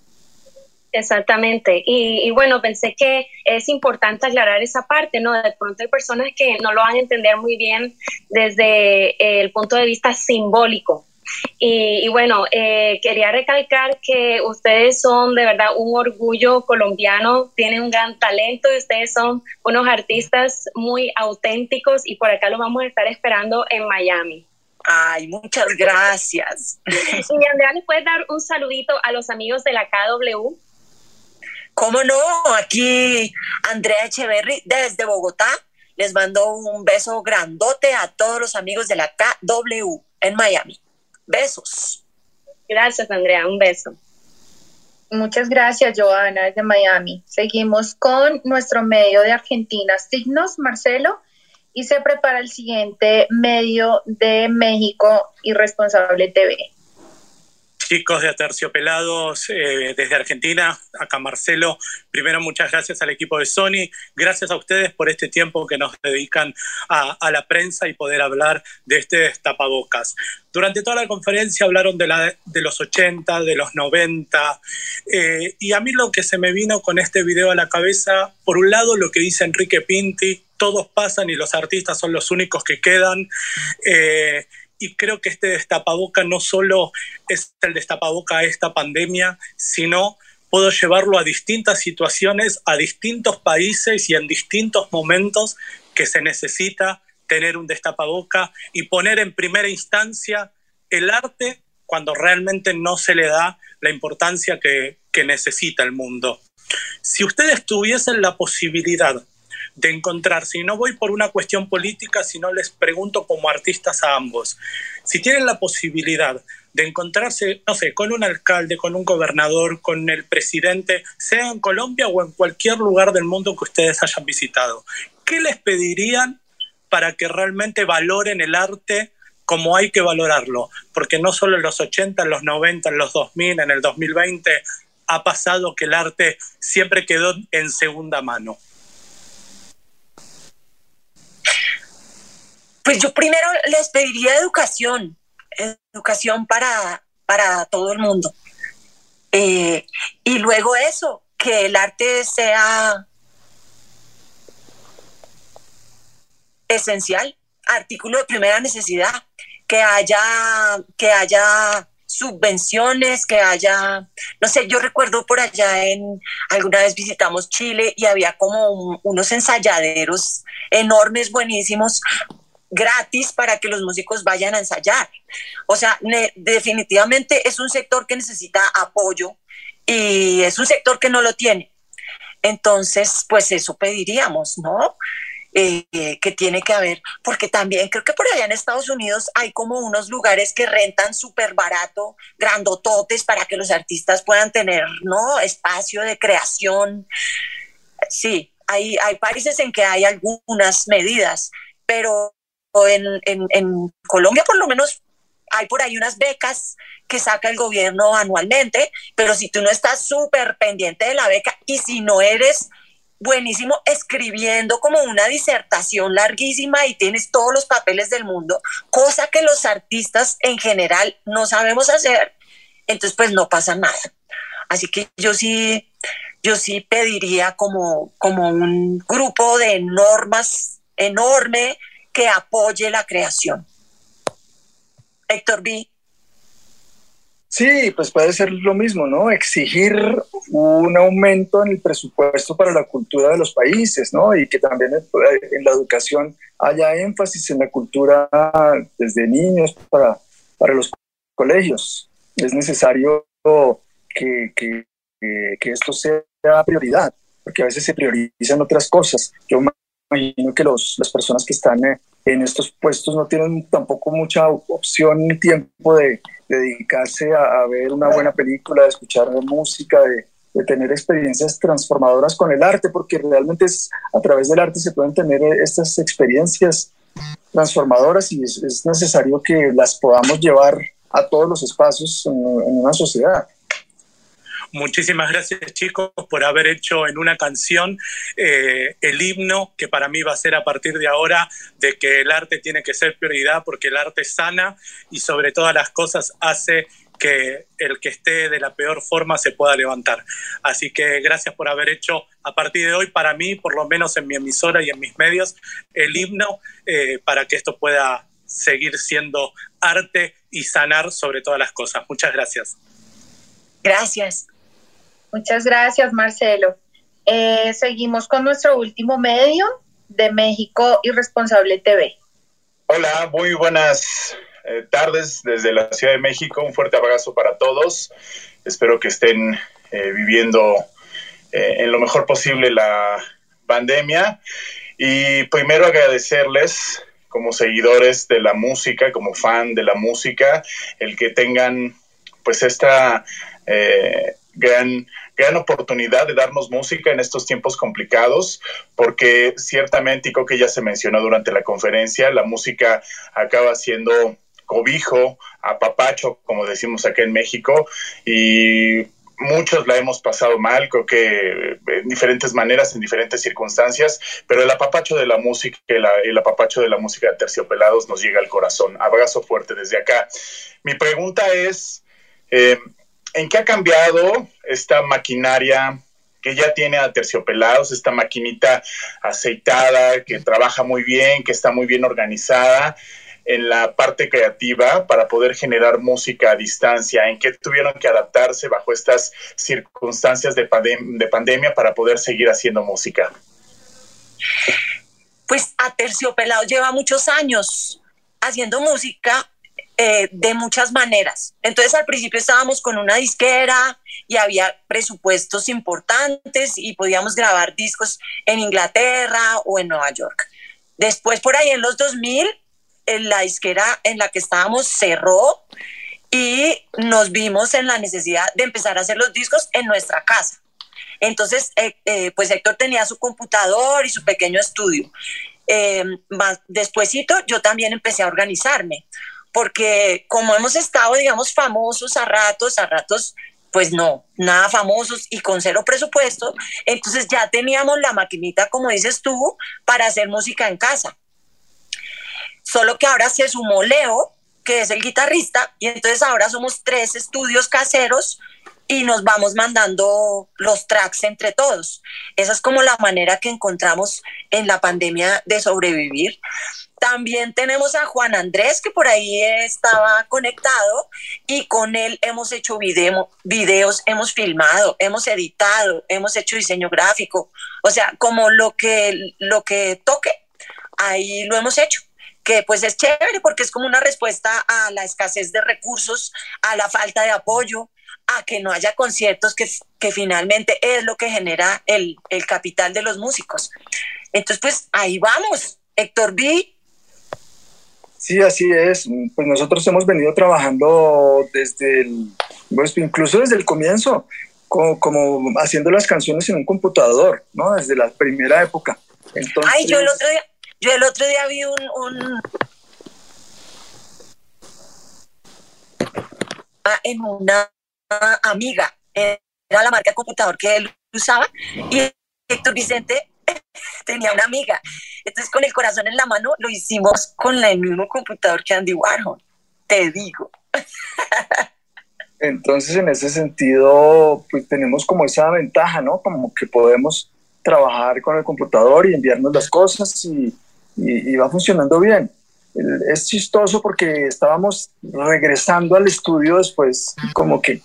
Exactamente. Y, bueno, pensé que es importante aclarar esa parte, ¿no? De pronto hay personas que no lo van a entender muy bien desde el punto de vista simbólico. Y, bueno, eh, quería recalcar que ustedes son de verdad un orgullo colombiano, tienen un gran talento y ustedes son unos artistas muy auténticos y por acá los vamos a estar esperando en Miami. Ay, muchas gracias. Y Andrea, ¿le puedes dar un saludito a los amigos de la KW? ¿Cómo no? Aquí Andrea Echeverry desde Bogotá. Les mando un beso grandote a todos los amigos de la KW en Miami. Besos. Gracias, Andrea. Un beso. Muchas gracias, Joana, desde Miami. Seguimos con nuestro medio de Argentina, Signos, Marcelo, y se prepara el siguiente medio de México, Irresponsable TV chicos de Aterciopelados eh, desde Argentina, acá Marcelo. Primero, muchas gracias al equipo de Sony. Gracias a ustedes por este tiempo que nos dedican a, la prensa y poder hablar de este tapabocas. Durante toda la conferencia hablaron de, la, de los 80, de los 90, eh, y a mí lo que se me vino con este video a la cabeza, por un lado lo que dice Enrique Pinti, todos pasan y los artistas son los únicos que quedan. Eh, y creo que este destapaboca no solo es el destapaboca a esta pandemia, sino puedo llevarlo a distintas situaciones, a distintos países y en distintos momentos que se necesita tener un destapaboca y poner en primera instancia el arte cuando realmente no se le da la importancia que, necesita el mundo. Si ustedes tuviesen la posibilidad de encontrarse. Y no voy por una cuestión política, sino les pregunto como artistas a ambos. Si tienen la posibilidad de encontrarse, no sé, con un alcalde, con un gobernador, con el presidente, sea en Colombia o en cualquier lugar del mundo que ustedes hayan visitado, ¿qué les pedirían para que realmente valoren el arte como hay que valorarlo? Porque no solo en los 80, en los 90, en los 2000, en el 2020 ha pasado que el arte siempre quedó en segunda mano. Pues yo primero les pediría educación, educación para, para todo el mundo. Eh, y luego eso, que el arte sea esencial, artículo de primera necesidad, que haya, que haya subvenciones, que haya, no sé, yo recuerdo por allá en, alguna vez visitamos Chile y había como unos ensayaderos enormes, buenísimos, gratis para que los músicos vayan a ensayar. O sea, definitivamente es un sector que necesita apoyo y es un sector que no lo tiene. Entonces, pues eso pediríamos, ¿no? Eh, que tiene que haber, porque también creo que por allá en Estados Unidos hay como unos lugares que rentan súper barato, grandototes para que los artistas puedan tener, ¿no? Espacio de creación. Sí, hay, hay países en que hay algunas medidas, pero en, en, Colombia por lo menos hay por ahí unas becas que saca el gobierno anualmente, pero si tú no estás súper pendiente de la beca y si no eres buenísimo escribiendo como una disertación larguísima y tienes todos los papeles del mundo, cosa que los artistas en general no sabemos hacer, entonces pues no pasa nada. Así que yo sí, yo sí pediría como, como un grupo de normas enorme que apoye la creación. Héctor B. Sí, pues puede ser lo mismo, ¿no? Exigir un aumento en el presupuesto para la cultura de los países, ¿no? Y que también en la educación haya énfasis en la cultura desde niños para, para los colegios. Es necesario que, que, que esto sea prioridad, porque a veces se priorizan otras cosas. Yo imagino que los, las personas que están eh, en estos puestos no tienen tampoco mucha opción ni tiempo de, dedicarse a, ver una buena película, de escuchar música, de, tener experiencias transformadoras con el arte, porque realmente es a través del arte se pueden tener eh, estas experiencias transformadoras y es, necesario que las podamos llevar a todos los espacios en una sociedad. Muchísimas gracias chicos por haber hecho en una canción eh, el himno que para mí va a ser a partir de ahora de que el arte tiene que ser prioridad porque el arte sana y sobre todas las cosas hace que el que esté de la peor forma se pueda levantar. Así que gracias por haber hecho a partir de hoy para mí, por lo menos en mi emisora y en mis medios, el himno eh, para que esto pueda seguir siendo arte y sanar sobre todas las cosas. Muchas gracias. Gracias. Muchas gracias, Marcelo. Eh, seguimos con nuestro último medio de México Irresponsable TV. Hola, muy buenas eh, tardes desde la Ciudad de México. Un fuerte abrazo para todos. Espero que estén eh, viviendo en lo mejor posible la pandemia. Y primero agradecerles como seguidores de la música, como fan de la música, el que tengan pues esta gran gran oportunidad de darnos música en estos tiempos complicados, porque ciertamente, y creo que ya se mencionó durante la conferencia, la música acaba siendo cobijo, apapacho, como decimos acá en México, y muchos la hemos pasado mal, creo que en diferentes maneras, en diferentes circunstancias, pero el apapacho de la música, el, apapacho de la música de Terciopelados nos llega al corazón. Abrazo fuerte desde acá. Mi pregunta es, eh, ¿en qué ha cambiado esta maquinaria que ya tiene a esta maquinita aceitada, que trabaja muy bien, que está muy bien organizada en la parte creativa para poder generar música a distancia? ¿En qué tuvieron que adaptarse bajo estas circunstancias de, de pandemia para poder seguir haciendo música? Pues a lleva muchos años haciendo música eh, de muchas maneras. Entonces al principio estábamos con una disquera y había presupuestos importantes y podíamos grabar discos en Inglaterra o en Nueva York. Después por ahí en los 2000 en la disquera en la que estábamos cerró y nos vimos en la necesidad de empezar a hacer los discos en nuestra casa. Entonces, eh, eh, pues Héctor tenía su computador y su pequeño estudio. Eh, despuésito yo también empecé a organizarme porque como hemos estado, digamos, famosos a ratos, a ratos, pues no, nada famosos y con cero presupuesto, entonces ya teníamos la maquinita, como dices tú, para hacer música en casa. Solo que ahora se sumó Leo, que es el guitarrista, y entonces ahora somos tres estudios caseros y nos vamos mandando los tracks entre todos. Esa es como la manera que encontramos en la pandemia de sobrevivir. También tenemos a Juan Andrés, que por ahí estaba conectado, y con él hemos hecho videos, hemos filmado, hemos editado, hemos hecho diseño gráfico. O sea, como lo que, lo que toque, ahí lo hemos hecho que pues es chévere porque es como una respuesta a la escasez de recursos, a la falta de apoyo, a que no haya conciertos, que, que finalmente es lo que genera el, el capital de los músicos. Entonces, pues ahí vamos. Héctor B Sí, así es. Pues nosotros hemos venido trabajando desde el, pues incluso desde el comienzo, como, haciendo las canciones en un computador, ¿no? Desde la primera época. Entonces, Ay, yo el otro día, yo el otro día vi un, un... Ah, en una amiga, era la marca de computador que él usaba, y Héctor Vicente <laughs> tenía una amiga. Entonces, con el corazón en la mano, lo hicimos con el mismo computador que Andy Warhol. Te digo. Entonces, en ese sentido, pues tenemos como esa ventaja, ¿no? Como que podemos trabajar con el computador y enviarnos las cosas y, va funcionando bien. es chistoso porque estábamos regresando al estudio después, como que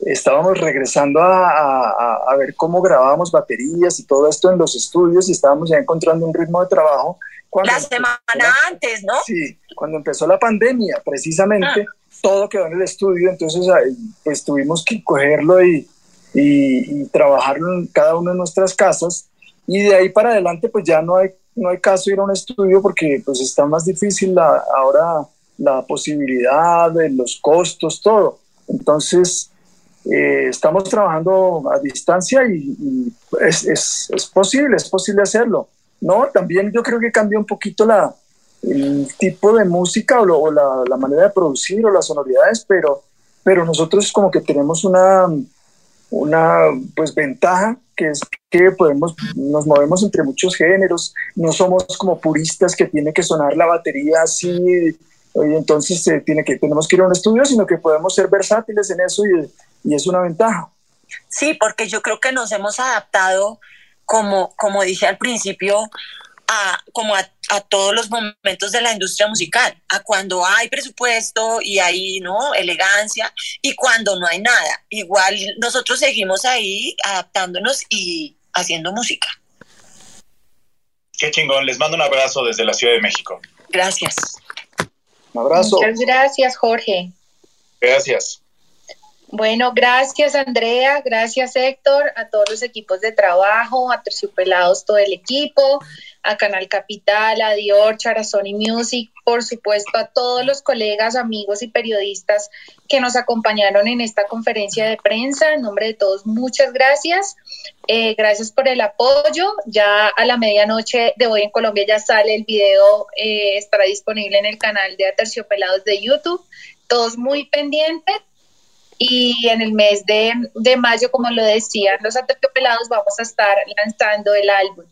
estábamos regresando a, ver cómo grabábamos baterías y todo esto en los estudios y estábamos ya encontrando un ritmo de trabajo. la semana antes, ¿no? Sí, cuando empezó la pandemia, precisamente, ah. todo quedó en el estudio, entonces pues tuvimos que cogerlo y, y, y trabajarlo en cada una de nuestras casas y de ahí para adelante pues ya no hay no hay caso ir a un estudio porque pues está más difícil la, ahora la posibilidad, los costos, todo. Entonces, eh, estamos trabajando a distancia y, es, es, es, posible, es posible hacerlo. No, también yo creo que cambia un poquito la, el tipo de música o, o la, la, manera de producir o las sonoridades, pero, pero nosotros como que tenemos una, una pues ventaja que es que podemos, nos movemos entre muchos géneros, no somos como puristas que tiene que sonar la batería así, y entonces eh, tiene que, tenemos que ir a un estudio, sino que podemos ser versátiles en eso y, y es una ventaja. Sí, porque yo creo que nos hemos adaptado, como, como dije al principio, a, como a, todos los momentos de la industria musical, a cuando hay presupuesto y hay ¿no? elegancia y cuando no hay nada. Igual nosotros seguimos ahí adaptándonos y haciendo música. Qué chingón, les mando un abrazo desde la Ciudad de México. Gracias. Un abrazo. Muchas gracias, Jorge. Gracias. Bueno, gracias Andrea, gracias Héctor, a todos los equipos de trabajo, a Terciopelados, todo el equipo, a Canal Capital, a Dior, Sony Music, por supuesto a todos los colegas, amigos y periodistas que nos acompañaron en esta conferencia de prensa. En nombre de todos, muchas gracias. Eh, gracias por el apoyo. Ya a la medianoche de hoy en Colombia ya sale el video, eh, estará disponible en el canal de Aterciopelados de YouTube. Todos muy pendientes. Y en el mes de, de mayo, como lo decían los Aterciopelados, vamos a estar lanzando el álbum.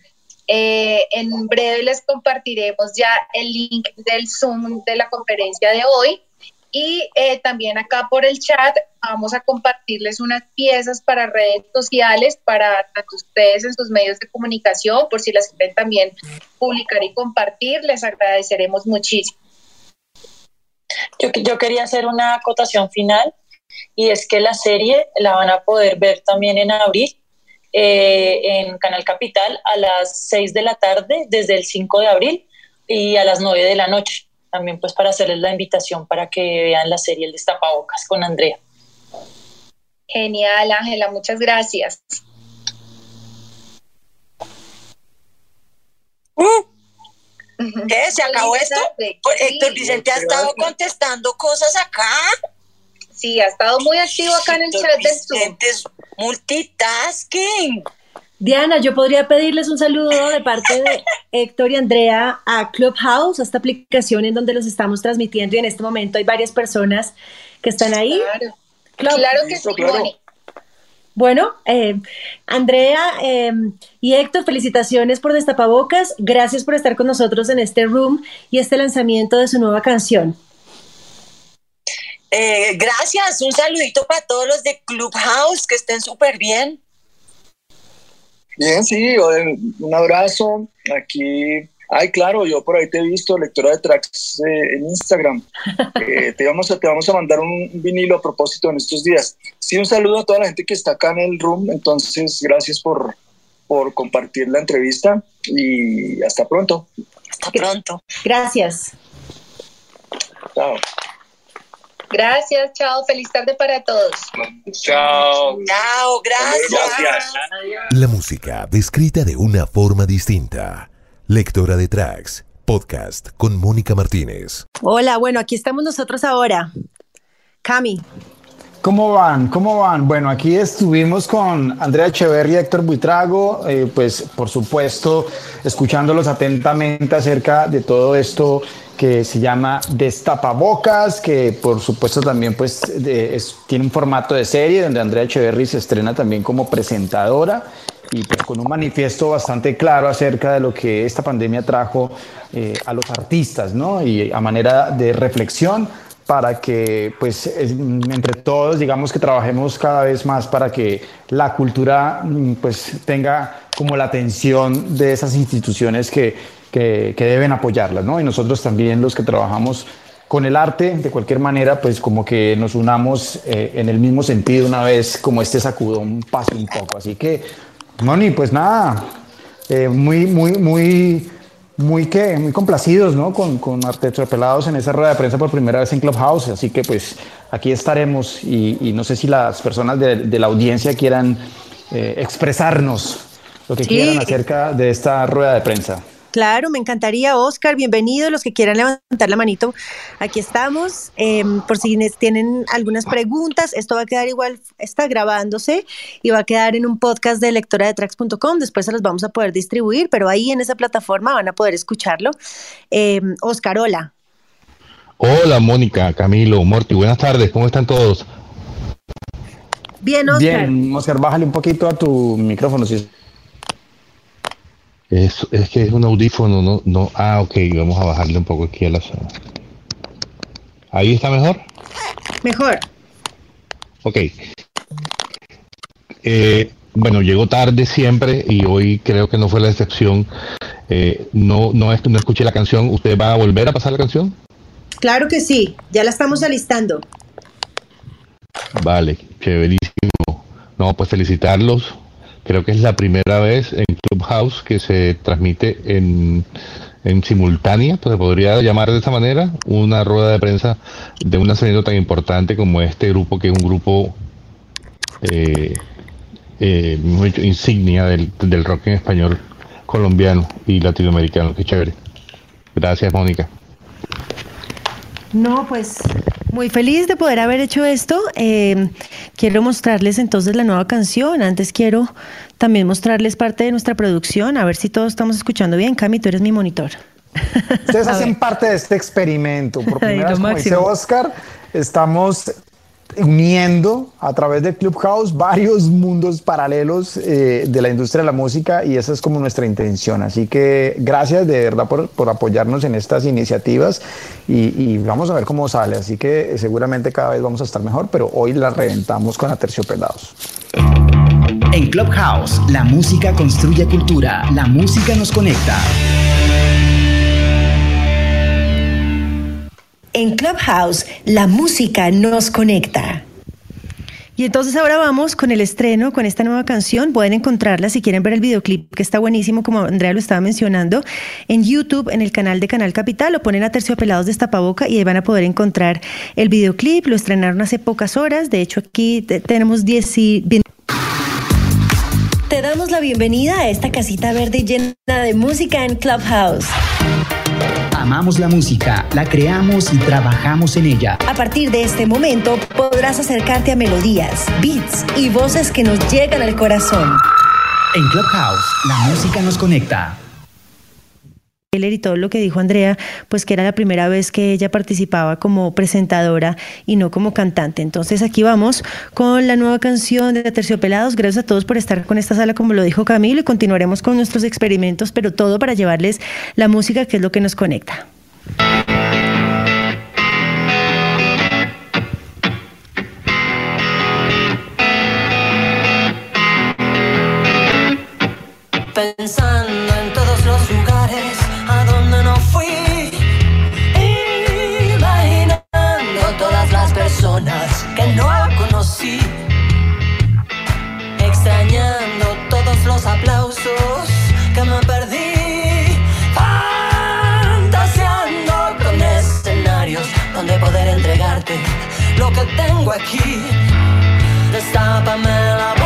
Eh, en breve les compartiremos ya el link del Zoom de la conferencia de hoy y eh, también acá por el chat vamos a compartirles unas piezas para redes sociales para ustedes en sus medios de comunicación, por si las quieren también publicar y compartir, les agradeceremos muchísimo. Yo, yo quería hacer una acotación final y es que la serie la van a poder ver también en abril eh, en Canal Capital a las 6 de la tarde desde el 5 de abril y a las 9 de la noche. También pues para hacerles la invitación para que vean la serie El Destapabocas con Andrea. Genial, Ángela, muchas gracias. Mm. ¿Qué? ¿Se acabó esto? Héctor Vicente ha estado contestando cosas acá. Sí, ha estado muy activo acá en el chat del Zoom multitasking. Diana, yo podría pedirles un saludo de parte de Héctor y Andrea a Clubhouse, a esta aplicación en donde los estamos transmitiendo y en este momento hay varias personas que están ahí. Claro, claro que sí, Bueno, eh, Andrea eh, y Héctor, felicitaciones por Destapabocas. Gracias por estar con nosotros en este room y este lanzamiento de su nueva canción. Eh, gracias, un saludito para todos los de Clubhouse, que estén súper bien. Bien, sí, un abrazo. Aquí, ay, claro, yo por ahí te he visto, lectora de tracks eh, en Instagram. <laughs> Eh, te, vamos a, te vamos a mandar un vinilo a propósito en estos días. Sí, un saludo a toda la gente que está acá en el room. Entonces, gracias por, por compartir la entrevista y hasta pronto. Hasta pronto. Gracias. Chao. Gracias, chao, feliz tarde para todos. Chao. Chao, gracias. La música descrita de una forma distinta. Lectora de tracks, podcast con Mónica Martínez. Hola, bueno, aquí estamos nosotros ahora. Cami. ¿Cómo van? ¿Cómo van? Bueno, aquí estuvimos con Andrea Echeverri y Héctor Buitrago, eh, pues por supuesto, escuchándolos atentamente acerca de todo esto que se llama Destapabocas, que por supuesto también pues tiene un formato de serie donde Andrea Echeverry se estrena también como presentadora y pues con un manifiesto bastante claro acerca de lo que esta pandemia trajo eh, a los artistas, ¿no? Y a manera de reflexión para que pues entre todos digamos que trabajemos cada vez más para que la cultura mm, pues tenga como la atención de esas instituciones que que, deben apoyarlas, ¿no? Y nosotros también los que trabajamos con el arte, de cualquier manera, pues como que nos unamos eh, en el mismo sentido una vez como este sacudón pase un poco. Así que, Moni, pues nada, eh, muy, muy, muy, muy, que, muy complacidos, ¿no? Con, con Pelados en esa rueda de prensa por primera vez en Clubhouse. Así que, pues, aquí estaremos y, no sé si las personas de, la audiencia quieran eh, expresarnos lo que quieran acerca de esta rueda de prensa. Claro, me encantaría, Oscar. Bienvenido. Los que quieran levantar la manito, aquí estamos. Em, por si tienen algunas preguntas, esto va a quedar igual, está grabándose y va a quedar en un podcast de lectora de tracks.com. Después se los vamos a poder distribuir, pero ahí en esa plataforma van a poder escucharlo. Em, Oscar, hola. Hola, Mónica, Camilo, Morty, buenas tardes. ¿Cómo están todos? Bien, Oscar. Bien, Oscar, bájale un poquito a tu micrófono. Si es, es que es un audífono, no, no. Ah, ok, vamos a bajarle un poco aquí a la zona. ¿Ahí está mejor? Mejor. Ok. Eh, bueno, llegó tarde siempre y hoy creo que no fue la excepción. Eh, no, no, no escuché la canción. ¿Usted va a volver a pasar la canción? Claro que sí, ya la estamos alistando. Vale, chéverísimo. No, pues felicitarlos Creo que es la primera vez en Clubhouse que se transmite en, en simultánea, pues se podría llamar de esa manera, una rueda de prensa de un lanzamiento tan importante como este grupo, que es un grupo eh, eh, insignia del, del rock en español colombiano y latinoamericano. Qué chévere. Gracias, Mónica. No, pues muy feliz de poder haber hecho esto. Eh, quiero mostrarles entonces la nueva canción. Antes quiero también mostrarles parte de nuestra producción, a ver si todos estamos escuchando bien. Cami, tú eres mi monitor. Ustedes <laughs> hacen parte de este experimento. Por <laughs> primera vez, como dice Oscar, estamos uniendo a través de Clubhouse varios mundos paralelos eh, de la industria de la música y esa es como nuestra intención. Así que gracias de verdad por, por apoyarnos en estas iniciativas y, y, vamos a ver cómo sale. Así que seguramente cada vez vamos a estar mejor, pero hoy la reventamos con Aterciopelados. En Clubhouse, la música construye cultura, la música nos conecta. En Clubhouse, la música nos conecta. Y entonces ahora vamos con el estreno, con esta nueva canción. Pueden encontrarla si quieren ver el videoclip, que está buenísimo, como Andrea lo estaba mencionando, en YouTube, en el canal de Canal Capital, lo ponen a Terciopelados de Estapaboca y ahí van a poder encontrar el videoclip. Lo estrenaron hace pocas horas. De hecho, aquí tenemos 10 y... Te damos la bienvenida a esta casita verde llena de música en Clubhouse. Amamos la música, la creamos y trabajamos en ella. A partir de este momento podrás acercarte a melodías, beats y voces que nos llegan al corazón. En Clubhouse, la música nos conecta y todo lo que dijo Andrea, pues que era la primera vez que ella participaba como presentadora y no como cantante. Entonces aquí vamos con la nueva canción de Terciopelados. Gracias a todos por estar con esta sala, como lo dijo Camilo, y continuaremos con nuestros experimentos, pero todo para llevarles la música que es lo que nos conecta. Pensando que no conocí, extrañando todos los aplausos que me perdí, fantaseando con escenarios donde poder entregarte lo que tengo aquí. Destápame la